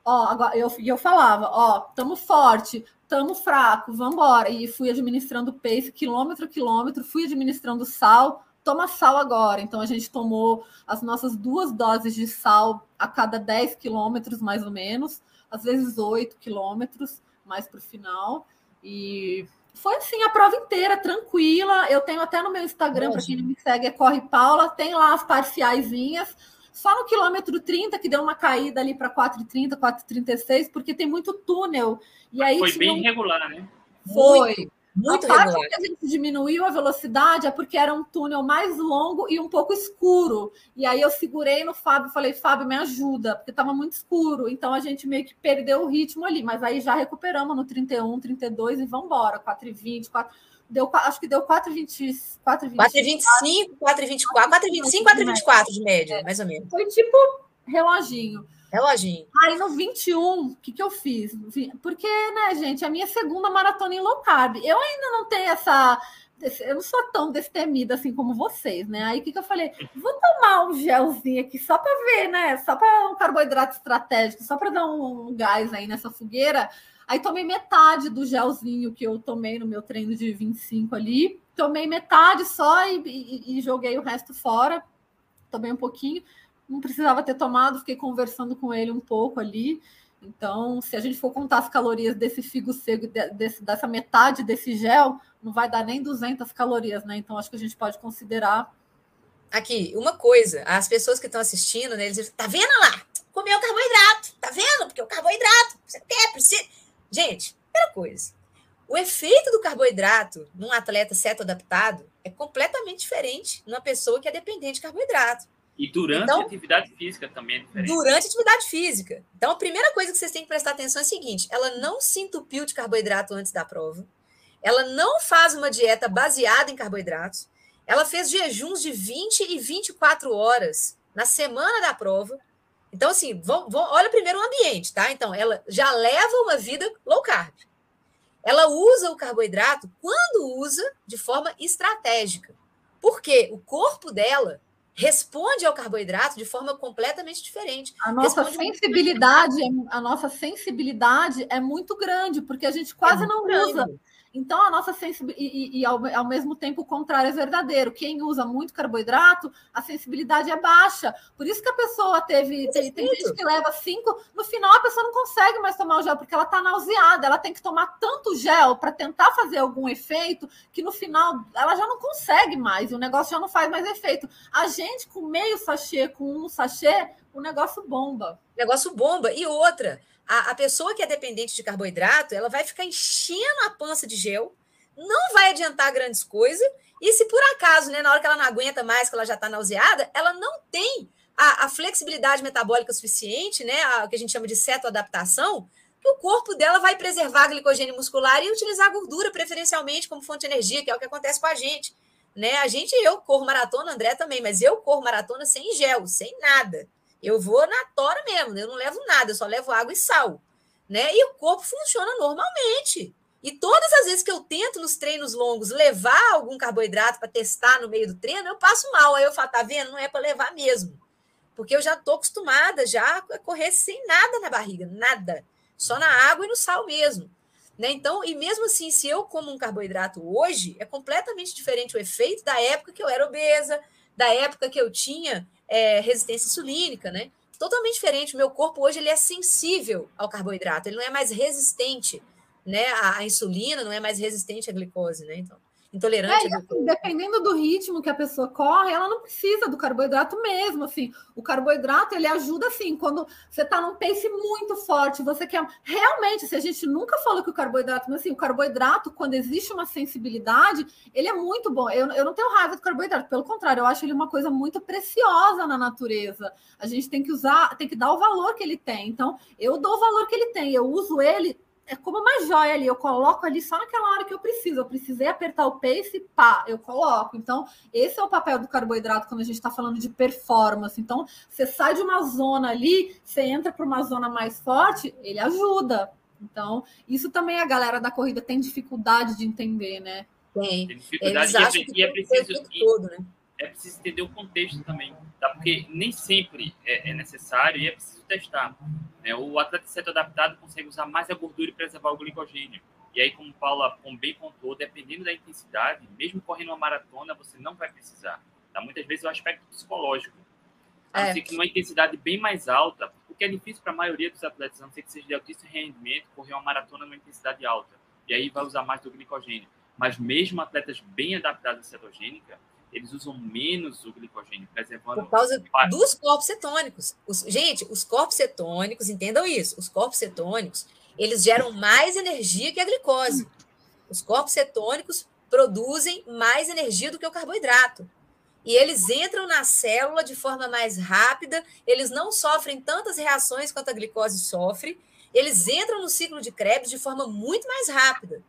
ó, agora eu, eu falava, ó, tamo forte, tamo fraco, vamos embora. E fui administrando pace, quilômetro a quilômetro, fui administrando sal, toma sal agora. Então a gente tomou as nossas duas doses de sal a cada 10 quilômetros, mais ou menos, às vezes 8 quilômetros, mais para o final. E foi assim a prova inteira, tranquila. Eu tenho até no meu Instagram, para quem não me segue, é Corre Paula, tem lá as parciaisinhas só no quilômetro 30 que deu uma caída ali para 4,30, 4,36, porque tem muito túnel. E aí foi bem regular, né? Foi. Muito a parte regular. que a gente diminuiu a velocidade é porque era um túnel mais longo e um pouco escuro. E aí eu segurei no Fábio e falei, Fábio, me ajuda, porque estava muito escuro. Então a gente meio que perdeu o ritmo ali, mas aí já recuperamos no 31, 32 e vamos embora, 4,20, 4 deu, acho que deu 4,25. 4,25, 4,24, 4,25, 4,24 de média, mais ou menos. Foi tipo reloginho. Reloginho. Aí no 21, o que, que eu fiz? Porque, né, gente, a minha segunda maratona em low carb. Eu ainda não tenho essa eu não sou tão destemida assim como vocês, né? Aí o que, que eu falei? Vou tomar um gelzinho aqui só para ver, né? Só para um carboidrato estratégico, só para dar um, um gás aí nessa fogueira. Aí tomei metade do gelzinho que eu tomei no meu treino de 25 ali. Tomei metade só e, e, e joguei o resto fora. Tomei um pouquinho. Não precisava ter tomado, fiquei conversando com ele um pouco ali. Então, se a gente for contar as calorias desse figo seco, desse, dessa metade desse gel, não vai dar nem 200 calorias, né? Então, acho que a gente pode considerar. Aqui, uma coisa, as pessoas que estão assistindo, né, eles dizem, tá vendo lá? Comeu carboidrato, tá vendo? Porque o carboidrato, você quer, precisa. Gente, primeira coisa, o efeito do carboidrato num atleta certo adaptado é completamente diferente numa pessoa que é dependente de carboidrato. E durante então, a atividade física também é diferente. Durante a atividade física. Então, a primeira coisa que vocês têm que prestar atenção é a seguinte: ela não se entupiu de carboidrato antes da prova. Ela não faz uma dieta baseada em carboidratos. Ela fez jejuns de 20 e 24 horas na semana da prova. Então, assim, vão, vão, olha primeiro o ambiente, tá? Então, ela já leva uma vida low carb. Ela usa o carboidrato quando usa de forma estratégica. Porque o corpo dela responde ao carboidrato de forma completamente diferente. A nossa responde sensibilidade, muito... a nossa sensibilidade é muito grande, porque a gente quase é não grande. usa. Então, a nossa sensibilidade, e, e ao, ao, mesmo tempo o contrário é verdadeiro. Quem usa muito carboidrato, a sensibilidade é baixa. Por isso que a pessoa teve. Tem, tem, gente que leva cinco, no final a pessoa não consegue mais tomar o gel, porque ela está nauseada. Ela tem que tomar tanto gel para tentar fazer algum efeito, que no final ela já não consegue mais, e o negócio já não faz mais efeito. A gente, com meio sachê, com um sachê, o negócio bomba. Negócio bomba. E outra a, a pessoa que é dependente de carboidrato, ela vai ficar enchendo a pança de gel, não vai adiantar grandes coisas, e se por acaso, né, na hora que ela não aguenta mais, que ela já está nauseada, ela não tem a, a, flexibilidade metabólica suficiente, né, a, que a gente chama de cetoadaptação, que o corpo dela vai preservar glicogênio muscular e utilizar a gordura preferencialmente como fonte de energia, que é o que acontece com a gente. Né? A gente, eu corro maratona, André também, mas eu corro maratona sem gel, sem nada. Eu vou na tora mesmo, eu não levo nada, eu só levo água e sal. Né? E o corpo funciona normalmente. E todas as vezes que eu tento nos treinos longos levar algum carboidrato para testar no meio do treino, eu passo mal. Aí eu falo, tá vendo? Não é para levar mesmo. Porque eu já estou acostumada já a correr sem nada na barriga, nada. Só na água e no sal mesmo. Né? Então, e mesmo assim, se eu como um carboidrato hoje, é completamente diferente o efeito da época que eu era obesa, da época que eu tinha é, resistência insulínica, né? Totalmente diferente. O meu corpo hoje ele é sensível ao carboidrato, ele não é mais resistente né, à insulina, não é mais resistente à glicose, né? Então, intolerante. É, assim, dependendo do ritmo que a pessoa corre, ela não precisa do carboidrato mesmo. Assim, o carboidrato ele ajuda assim quando você está num pace muito forte, você quer realmente. Se a gente nunca falou que o carboidrato, mas assim, o carboidrato quando existe uma sensibilidade, ele é muito bom. Eu, eu não tenho raiva do carboidrato, pelo contrário, eu acho ele uma coisa muito preciosa na natureza. A gente tem que usar, tem que dar o valor que ele tem. Então, eu dou o valor que ele tem. Eu uso ele é como uma joia ali, eu coloco ali só naquela hora que eu preciso. Eu precisei apertar o pace, pá, eu coloco. Então, esse é o papel do carboidrato quando a gente está falando de performance. Então, você sai de uma zona ali, você entra para uma zona mais forte, ele ajuda. Então, isso também a galera da corrida tem dificuldade de entender, né? Tem. Tem dificuldade Eles e, é preciso. Todo, né? É preciso entender o contexto também, tá? Porque nem sempre é, é necessário e é preciso testar. Né? O atleta certo adaptado consegue usar mais a gordura e preservar o glicogênio. E aí, como Paula bem contou, dependendo da intensidade, mesmo correndo uma maratona, você não vai precisar. Tá? Muitas vezes é o aspecto psicológico. A não é. ser que numa intensidade bem mais alta, porque é difícil para a maioria dos atletas, a não ser que seja de altíssimo rendimento, correr uma maratona numa intensidade alta. E aí vai usar mais do glicogênio. Mas mesmo atletas bem adaptados à cetogênica, eles usam menos o glicogênio, preservando. Por causa dos corpos cetônicos. Os, gente, os corpos cetônicos, entendam isso, os corpos cetônicos, eles geram mais energia que a glicose. Os corpos cetônicos produzem mais energia do que o carboidrato. E eles entram na célula de forma mais rápida, eles não sofrem tantas reações quanto a glicose sofre, eles entram no ciclo de Krebs de forma muito mais rápida.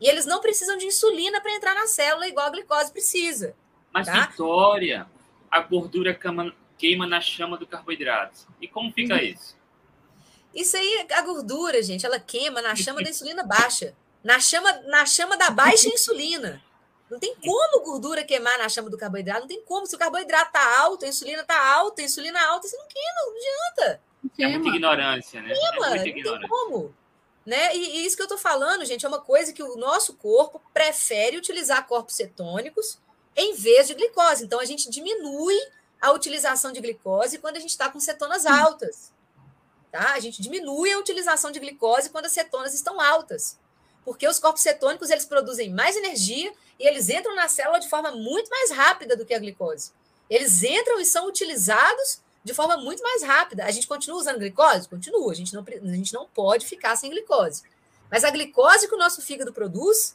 E eles não precisam de insulina para entrar na célula igual a glicose precisa. Mas, tá? Vitória, a gordura queima, queima na chama do carboidrato. E como fica uhum. isso? Isso aí, a gordura, gente, ela queima na chama da insulina baixa. Na chama, na chama da baixa insulina. Não tem como gordura queimar na chama do carboidrato, não tem como. Se o carboidrato tá alto, a insulina tá alta, a insulina alta, você não queima, não adianta. É muita ignorância, né? Queima, é não ignorância. tem como. Né? E, e, isso que eu tô falando, gente, é uma coisa que o nosso corpo prefere utilizar corpos cetônicos em vez de glicose. Então, a gente diminui a utilização de glicose quando a gente está com cetonas altas. Tá? A gente diminui a utilização de glicose quando as cetonas estão altas porque os corpos cetônicos eles produzem mais energia e eles entram na célula de forma muito mais rápida do que a glicose. Eles entram e são utilizados de forma muito mais rápida. A gente continua usando glicose? Continua. A gente não, a gente não pode ficar sem glicose. Mas a glicose que o nosso fígado produz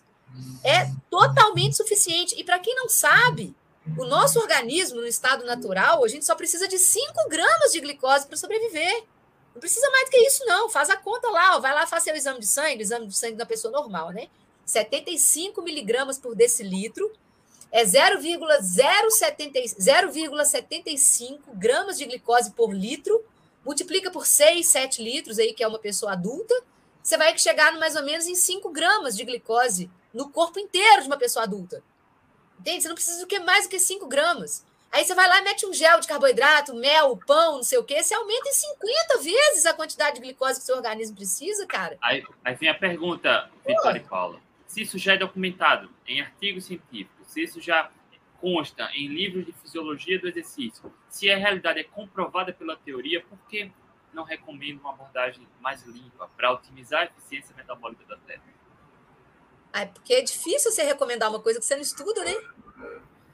é totalmente suficiente. E para quem não sabe, o nosso organismo, no estado natural, a gente só precisa de 5 gramas de glicose para sobreviver. Não precisa mais do que isso, não. Faz a conta lá, ó. vai lá, faça o exame de sangue, exame de sangue da pessoa normal, né? 75 miligramas por decilitro é 0,75 gramas de glicose por litro, multiplica por 6, 7 litros aí, que é uma pessoa adulta, você vai chegar mais ou menos em 5 gramas de glicose no corpo inteiro de uma pessoa adulta. Entende? Você não precisa do que mais do que 5 gramas. Aí você vai lá e mete um gel de carboidrato, mel, pão, não sei o quê, você aumenta em 50 vezes a quantidade de glicose que seu organismo precisa, cara. Aí, aí vem a pergunta, Vitória e Paula. Se isso já é documentado em artigos científicos, se isso já consta em livros de fisiologia do exercício, se a realidade é comprovada pela teoria, por que não recomendo uma abordagem mais limpa para otimizar a eficiência metabólica da terra? É porque é difícil você recomendar uma coisa que você não estuda, né?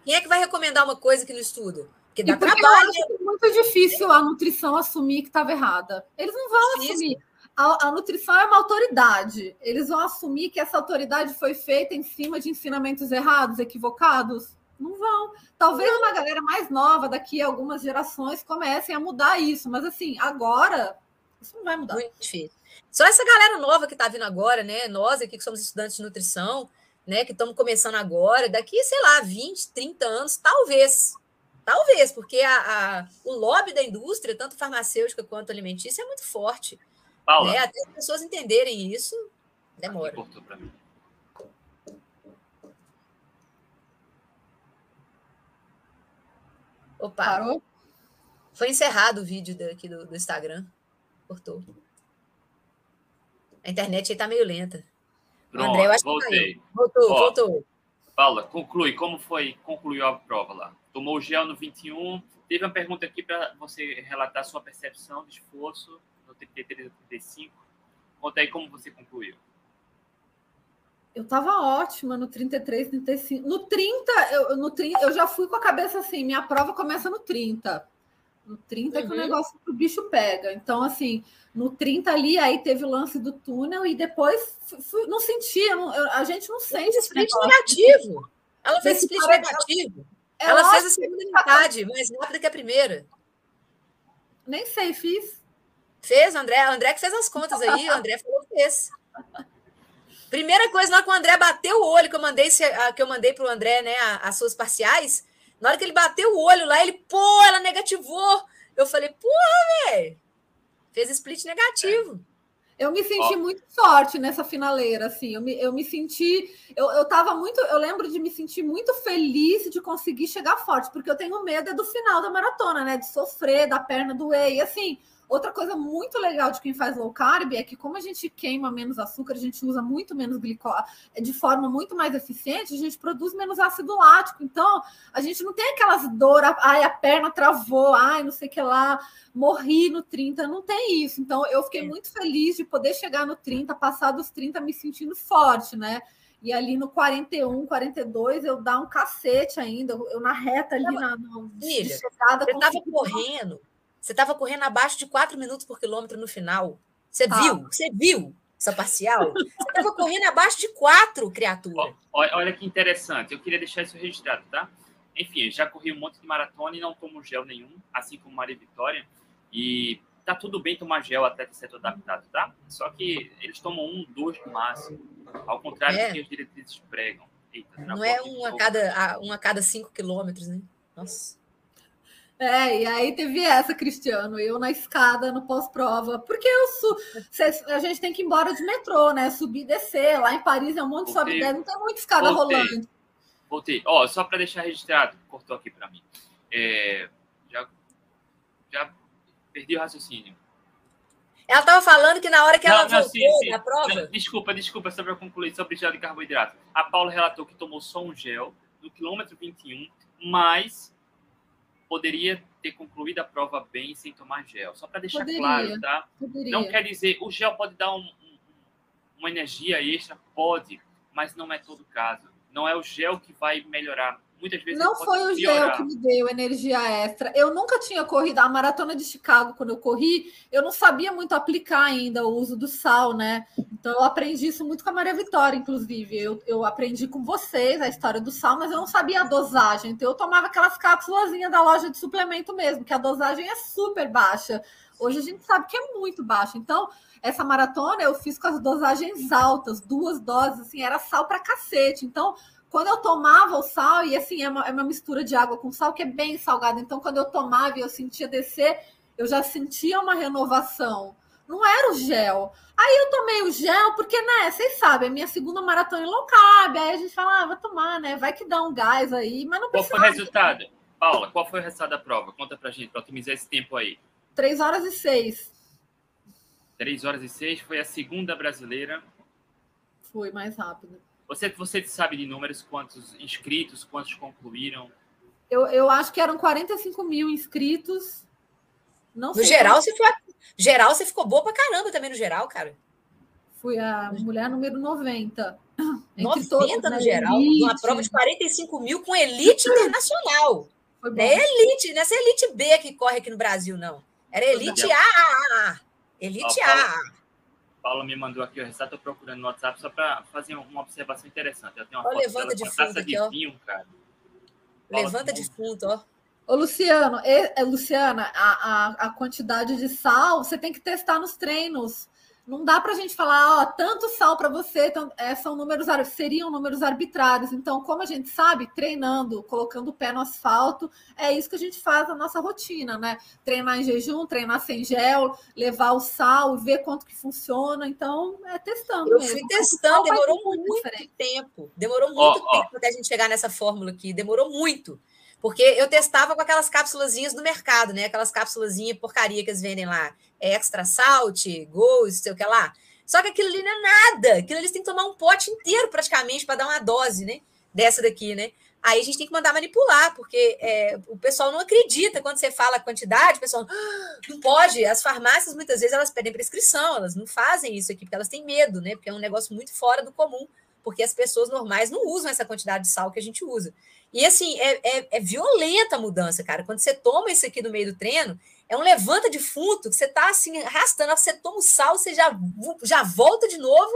Quem é que vai recomendar uma coisa que não estuda? Porque dá porque trabalho. É muito difícil a nutrição assumir que estava errada. Eles não vão difícil. assumir. A, a, nutrição é uma autoridade. Eles vão assumir que essa autoridade foi feita em cima de ensinamentos errados, equivocados? Não vão. Talvez uma galera mais nova, daqui a algumas gerações, comecem a mudar isso. Mas, assim, agora, isso não vai mudar. Muito difícil. Só essa galera nova que está vindo agora, né? Nós aqui que somos estudantes de nutrição, né, que estamos começando agora, daqui, sei lá, 20, 30 anos, talvez. Talvez, porque a, a o lobby da indústria, tanto farmacêutica quanto alimentícia, é muito forte. Paula. Né? Até as pessoas entenderem isso, demora. Opa. Parou? Foi encerrado o vídeo daqui do, do Instagram. Cortou. A internet aí tá meio lenta. Pronto, André, eu acho voltei. Que voltou, Ó, voltou. Paula, conclui. Como foi? Concluiu a prova lá? Tomou o gel no 21. Teve uma pergunta aqui para você relatar sua percepção de esforço no 33 e 35. Conta aí como você concluiu. Eu estava ótima no 33, 35. No 30, eu, no 30, eu já fui com a cabeça assim: minha prova começa no 30. No 30 uhum. é que o uhum. negócio o bicho pega. Então, assim, no 30 ali, aí teve o lance do túnel e depois fui, não sentia, não, a gente não sente esse split negativo. Ela fez split negativo. É ela fez a segunda metade mais rápida que a primeira. Nem sei, fiz. Fez, André. André que fez as contas aí, o André falou que fez. Primeira coisa, na hora que o André bateu o olho, que eu mandei, que eu mandei para o André, né, as suas parciais, na hora que ele bateu o olho lá, ele, pô, ela negativou. Eu falei, porra, velho. Fez split negativo. Eu me senti oh. muito forte nessa finaleira, assim. Eu me, eu me senti. Eu, eu tava muito. Eu lembro de me sentir muito feliz de conseguir chegar forte, porque eu tenho medo é do final da maratona, né? De sofrer, da perna doer. E assim, Outra coisa muito legal de quem faz low carb é que, como a gente queima menos açúcar, a gente usa muito menos glicose, de forma muito mais eficiente, a gente produz menos ácido lático. Então, a gente não tem aquelas dor, ai, a perna travou, ai, não sei o que lá, morri no 30, não tem isso. Então, eu fiquei muito feliz de poder chegar no 30, passar dos 30 me sentindo forte, né? E ali no 41, 42, eu dar um cacete ainda, eu na reta ali na, na Filha, chegada. Eu estava correndo. Você estava correndo abaixo de 4 minutos por quilômetro no final. Você ah. viu? Você viu essa parcial? Você estava correndo abaixo de 4, criatura. Olha que interessante. Eu queria deixar isso registrado, tá? Enfim, já corri um monte de maratona e não tomo gel nenhum, assim como Maria Vitória. E tá tudo bem tomar gel até ter setor adaptado, tá? Só que eles tomam um, dois no máximo. Ao contrário é. do que as diretrizes pregam. Eita, não é um a, cada, um a cada cinco quilômetros, né? Nossa. É, e aí teve essa, Cristiano, eu na escada no pós-prova, porque eu su... a gente tem que ir embora de metrô, né? Subir e descer. Lá em Paris é um monte de sobe e desce, não tem muita escada voltei, rolando. Voltei. Ó, só para deixar registrado, cortou aqui para mim. É, já, já perdi o raciocínio. Ela estava falando que na hora que não, ela não, voltou sim, sim. prova. Não, desculpa, desculpa, só para concluir sobre gel de carboidrato. A Paula relatou que tomou só um gel no quilômetro 21, mas poderia ter concluído a prova bem sem tomar gel. Só para deixar poderia, claro, tá? Poderia. Não quer dizer, o gel pode dar um, um, uma energia extra, pode, mas não é todo o caso. Não é o gel que vai melhorar muitas vezes. Não foi o gel que me deu energia extra. Eu nunca tinha corrido a maratona de Chicago quando eu corri, eu não sabia muito aplicar ainda o uso do sal, né? Então eu aprendi isso muito com a Maria Vitória, inclusive. Eu, eu aprendi com vocês a história do sal, mas eu não sabia a dosagem. Então eu tomava aquelas cápsulas da loja de suplemento mesmo, que a dosagem é super baixa. Hoje a gente sabe que é muito baixa. Então, essa maratona eu fiz com as dosagens altas, duas doses, assim, era sal para cacete. Então, quando eu tomava o sal, e assim, é uma, é uma mistura de água com sal que é bem salgada. Então, quando eu tomava e eu sentia descer, eu já sentia uma renovação. Não era o gel. Aí eu tomei o gel, porque, né, vocês sabem, é minha segunda maratona em low carb. Aí a gente fala, ah, vai tomar, né? Vai que dá um gás aí, mas não precisa. Qual foi o resultado? Paula, qual foi o resultado da prova? Conta pra gente, pra otimizar esse tempo aí. 3 horas e 6. 3 horas e 6 foi a segunda brasileira. Foi mais rápido. Você, você sabe de números, quantos inscritos, quantos concluíram? Eu, eu acho que eram 45 mil inscritos. Não no geral, você foi, geral, você ficou boa pra caramba também no geral, cara. Fui a mulher número 90. 90 todos, no né? geral, elite. uma prova de 45 mil com elite internacional. Não é elite, não é essa elite B que corre aqui no Brasil, não. Era elite A. Elite A. Paula me mandou aqui o resultado, estou procurando no WhatsApp só para fazer uma observação interessante. Eu tenho uma foto levanta de fundo aqui, ó. Vinho, cara. Paula, levanta de fundo, ó. Ô, Luciano, e, Luciana, a, a, a quantidade de sal você tem que testar nos treinos. Não dá para a gente falar, ó, tanto sal para você, tanto, é, são números, seriam números arbitrários. Então, como a gente sabe, treinando, colocando o pé no asfalto, é isso que a gente faz na nossa rotina, né? Treinar em jejum, treinar sem gel, levar o sal, ver quanto que funciona. Então, é testando. Eu mesmo. fui testando, demorou muito, muito tempo. Demorou muito oh, tempo oh. até a gente chegar nessa fórmula aqui. Demorou muito. Porque eu testava com aquelas cápsulazinhas do mercado, né? Aquelas cápsulazinhas porcaria que eles vendem lá. Extra Salt, Ghost, sei o que lá. Só que aquilo ali não é nada. Aquilo ali tem que tomar um pote inteiro praticamente para dar uma dose, né? Dessa daqui, né? Aí a gente tem que mandar manipular, porque é, o pessoal não acredita quando você fala a quantidade, o pessoal ah, não pode. As farmácias muitas vezes elas pedem prescrição, elas não fazem isso aqui porque elas têm medo, né? Porque é um negócio muito fora do comum, porque as pessoas normais não usam essa quantidade de sal que a gente usa. E assim, é, é, é, violenta a mudança, cara. Quando você toma isso aqui no meio do treino, é um levanta defunto que você tá assim, arrastando, você toma o sal, você já, já volta de novo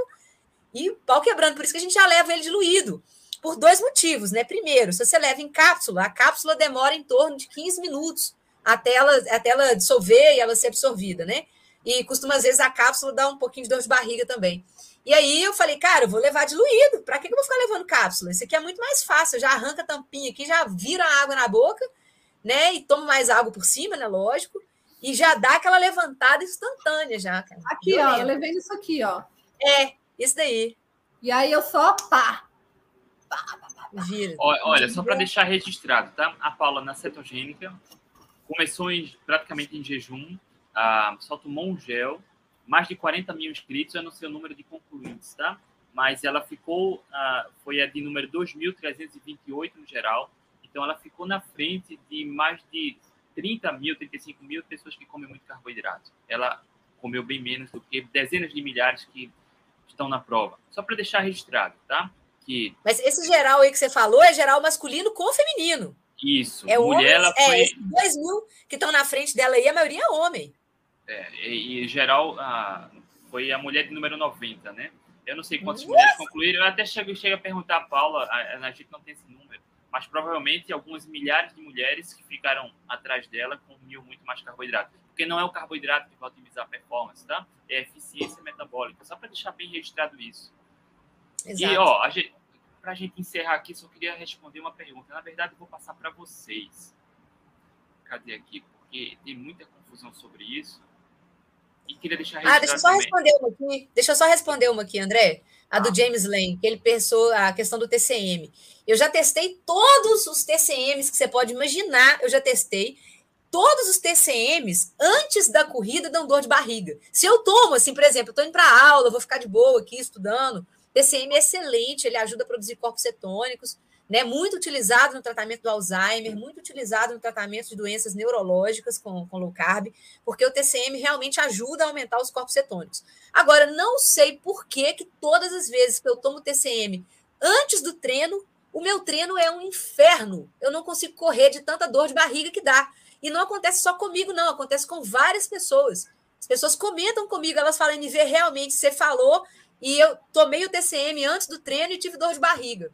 e pau quebrando. Por isso que a gente já leva ele diluído. Por dois motivos, né? Primeiro, se você leva em cápsula, a cápsula demora em torno de 15 minutos até ela, até ela dissolver e ela ser absorvida, né? E costuma, às vezes, a cápsula dar um pouquinho de dor de barriga também. E aí eu falei, cara, eu vou levar diluído. Para que eu vou ficar levando cápsula? Isso aqui é muito mais fácil. Já arranca a tampinha aqui, já vira a água na boca, né? E toma mais água por cima, né? Lógico. E já dá aquela levantada instantânea já, cara. Aqui, ó, eu levei isso aqui, ó. É, isso daí. E aí eu só pá. pá, pá, pá Gira. Olha, só para deixar registrado, tá? A Paula na cetogênica começou em, praticamente em jejum, ah, só tomou um gel, mais de 40 mil inscritos, eu não sei o número de concluintes, tá? Mas ela ficou, uh, foi a de número 2.328 no geral, então ela ficou na frente de mais de 30 mil, 35 mil pessoas que comem muito carboidrato. Ela comeu bem menos do que dezenas de milhares que estão na prova. Só para deixar registrado, tá? Que... Mas esse geral aí que você falou é geral masculino com feminino. Isso. É mulher, homens, foi... é, esses dois mil que estão na frente dela aí, a maioria é homem. É, e, em geral, a, foi a mulher de número 90, né? Eu não sei quantas Nossa. mulheres concluíram. Eu até chego, chego a perguntar a Paula, a, a gente não tem esse número, mas provavelmente algumas milhares de mulheres que ficaram atrás dela comiam muito mais carboidrato. Porque não é o carboidrato que vai otimizar a performance, tá? É a eficiência metabólica. Só para deixar bem registrado isso. Exato. E, ó, a gente, para a gente encerrar aqui, só queria responder uma pergunta. Na verdade, eu vou passar para vocês. Cadê aqui? Porque tem muita confusão sobre isso. E queria deixar Ah, deixa eu só também. responder uma aqui. Deixa eu só responder uma aqui, André. a do James Lane, que ele pensou a questão do TCM. Eu já testei todos os TCMs que você pode imaginar, eu já testei. Todos os TCMs, antes da corrida, dão dor de barriga. Se eu tomo, assim, por exemplo, eu estou indo para aula, vou ficar de boa aqui estudando, TCM é excelente, ele ajuda a produzir corpos cetônicos, né? Muito utilizado no tratamento do Alzheimer, muito utilizado no tratamento de doenças neurológicas com, com low carb, porque o TCM realmente ajuda a aumentar os corpos cetônicos. Agora, não sei por que, que todas as vezes que eu tomo TCM antes do treino, o meu treino é um inferno. Eu não consigo correr de tanta dor de barriga que dá. E não acontece só comigo, não, acontece com várias pessoas. As pessoas comentam comigo, elas falam, ver realmente, você falou, e eu tomei o TCM antes do treino e tive dor de barriga.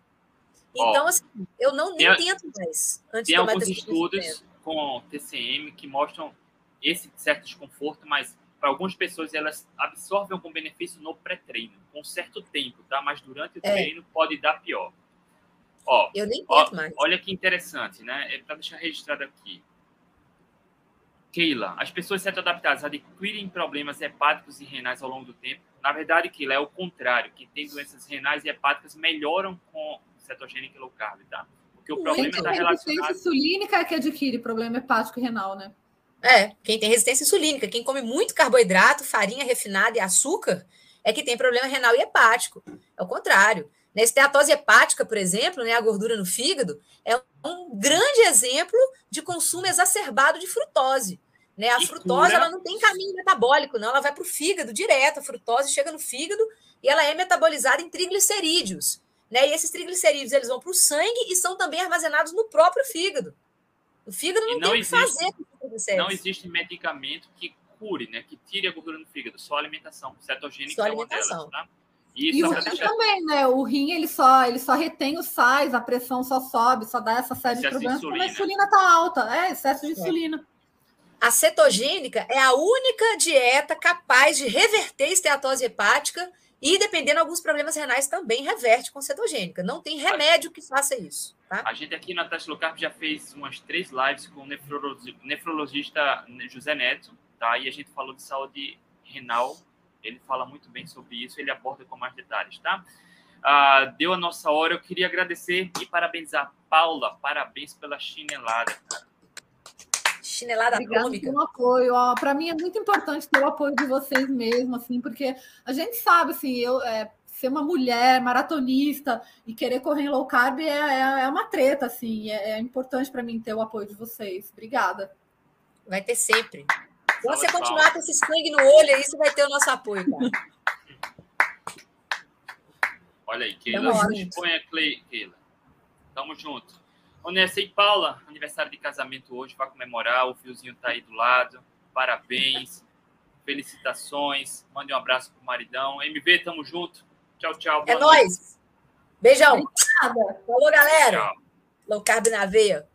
Então, assim, eu não nem tento mais. Antes tem alguns estudos com TCM que mostram esse certo desconforto, mas para algumas pessoas elas absorvem algum benefício no pré-treino, com certo tempo, tá? Mas durante o é. treino pode dar pior. Ó, eu nem ó, mais. Olha que interessante, né? É para deixar registrado aqui. Keila, as pessoas certo adaptadas adquirem problemas hepáticos e renais ao longo do tempo. Na verdade, Keila, é o contrário. Quem tem doenças renais e hepáticas melhoram com cetogênica e low carb, tá? Porque o problema está relacionado... resistência insulínica é que adquire problema hepático e renal, né? É, quem tem resistência insulínica, quem come muito carboidrato, farinha refinada e açúcar, é que tem problema renal e hepático. É o contrário. Na esteatose hepática, por exemplo, né, a gordura no fígado, é um grande exemplo de consumo exacerbado de frutose. Né? A e frutose cura... ela não tem caminho metabólico, não, ela vai para o fígado direto. A frutose chega no fígado e ela é metabolizada em triglicerídeos. Né? E esses triglicerídeos eles vão para o sangue e são também armazenados no próprio fígado. O fígado não, não tem o que fazer com Não existe medicamento que cure, né? que tire a gordura no fígado, só alimentação. Cetogênica só alimentação. é uma delas, tá? E, e o rim deixar... também, né? O rim ele só, ele só retém os sais, a pressão só sobe, só dá essa série excesso de problemas porque a insulina tá alta. É, excesso de é. insulina. A cetogênica é a única dieta capaz de reverter esteatose hepática e, dependendo de alguns problemas renais, também reverte com cetogênica. Não tem remédio que faça isso. Tá? A gente aqui na Carb já fez umas três lives com o nefrologista José Neto, tá? E a gente falou de saúde renal. Ele fala muito bem sobre isso, ele aborda com mais detalhes, tá? Ah, deu a nossa hora. Eu queria agradecer e parabenizar Paula. Parabéns pela chinelada, cara chinelada Obrigada atômica. pelo apoio. Para mim é muito importante ter o apoio de vocês mesmo, assim, porque a gente sabe, assim, eu é, ser uma mulher maratonista e querer correr em low carb é, é, é uma treta, assim. É, é importante para mim ter o apoio de vocês. Obrigada. Vai ter sempre. Se você continuar com esse sangue no olho aí, você vai ter o nosso apoio, cara. Olha aí, Keila. Põe a Keila. Tamo junto. Onessa e Paula, aniversário de casamento hoje, para comemorar. O fiozinho tá aí do lado. Parabéns. Felicitações. Mande um abraço pro maridão. MV, tamo junto. Tchau, tchau. É nóis. Beijão. Obrigada. Falou, galera. Tchau. Low carb na veia.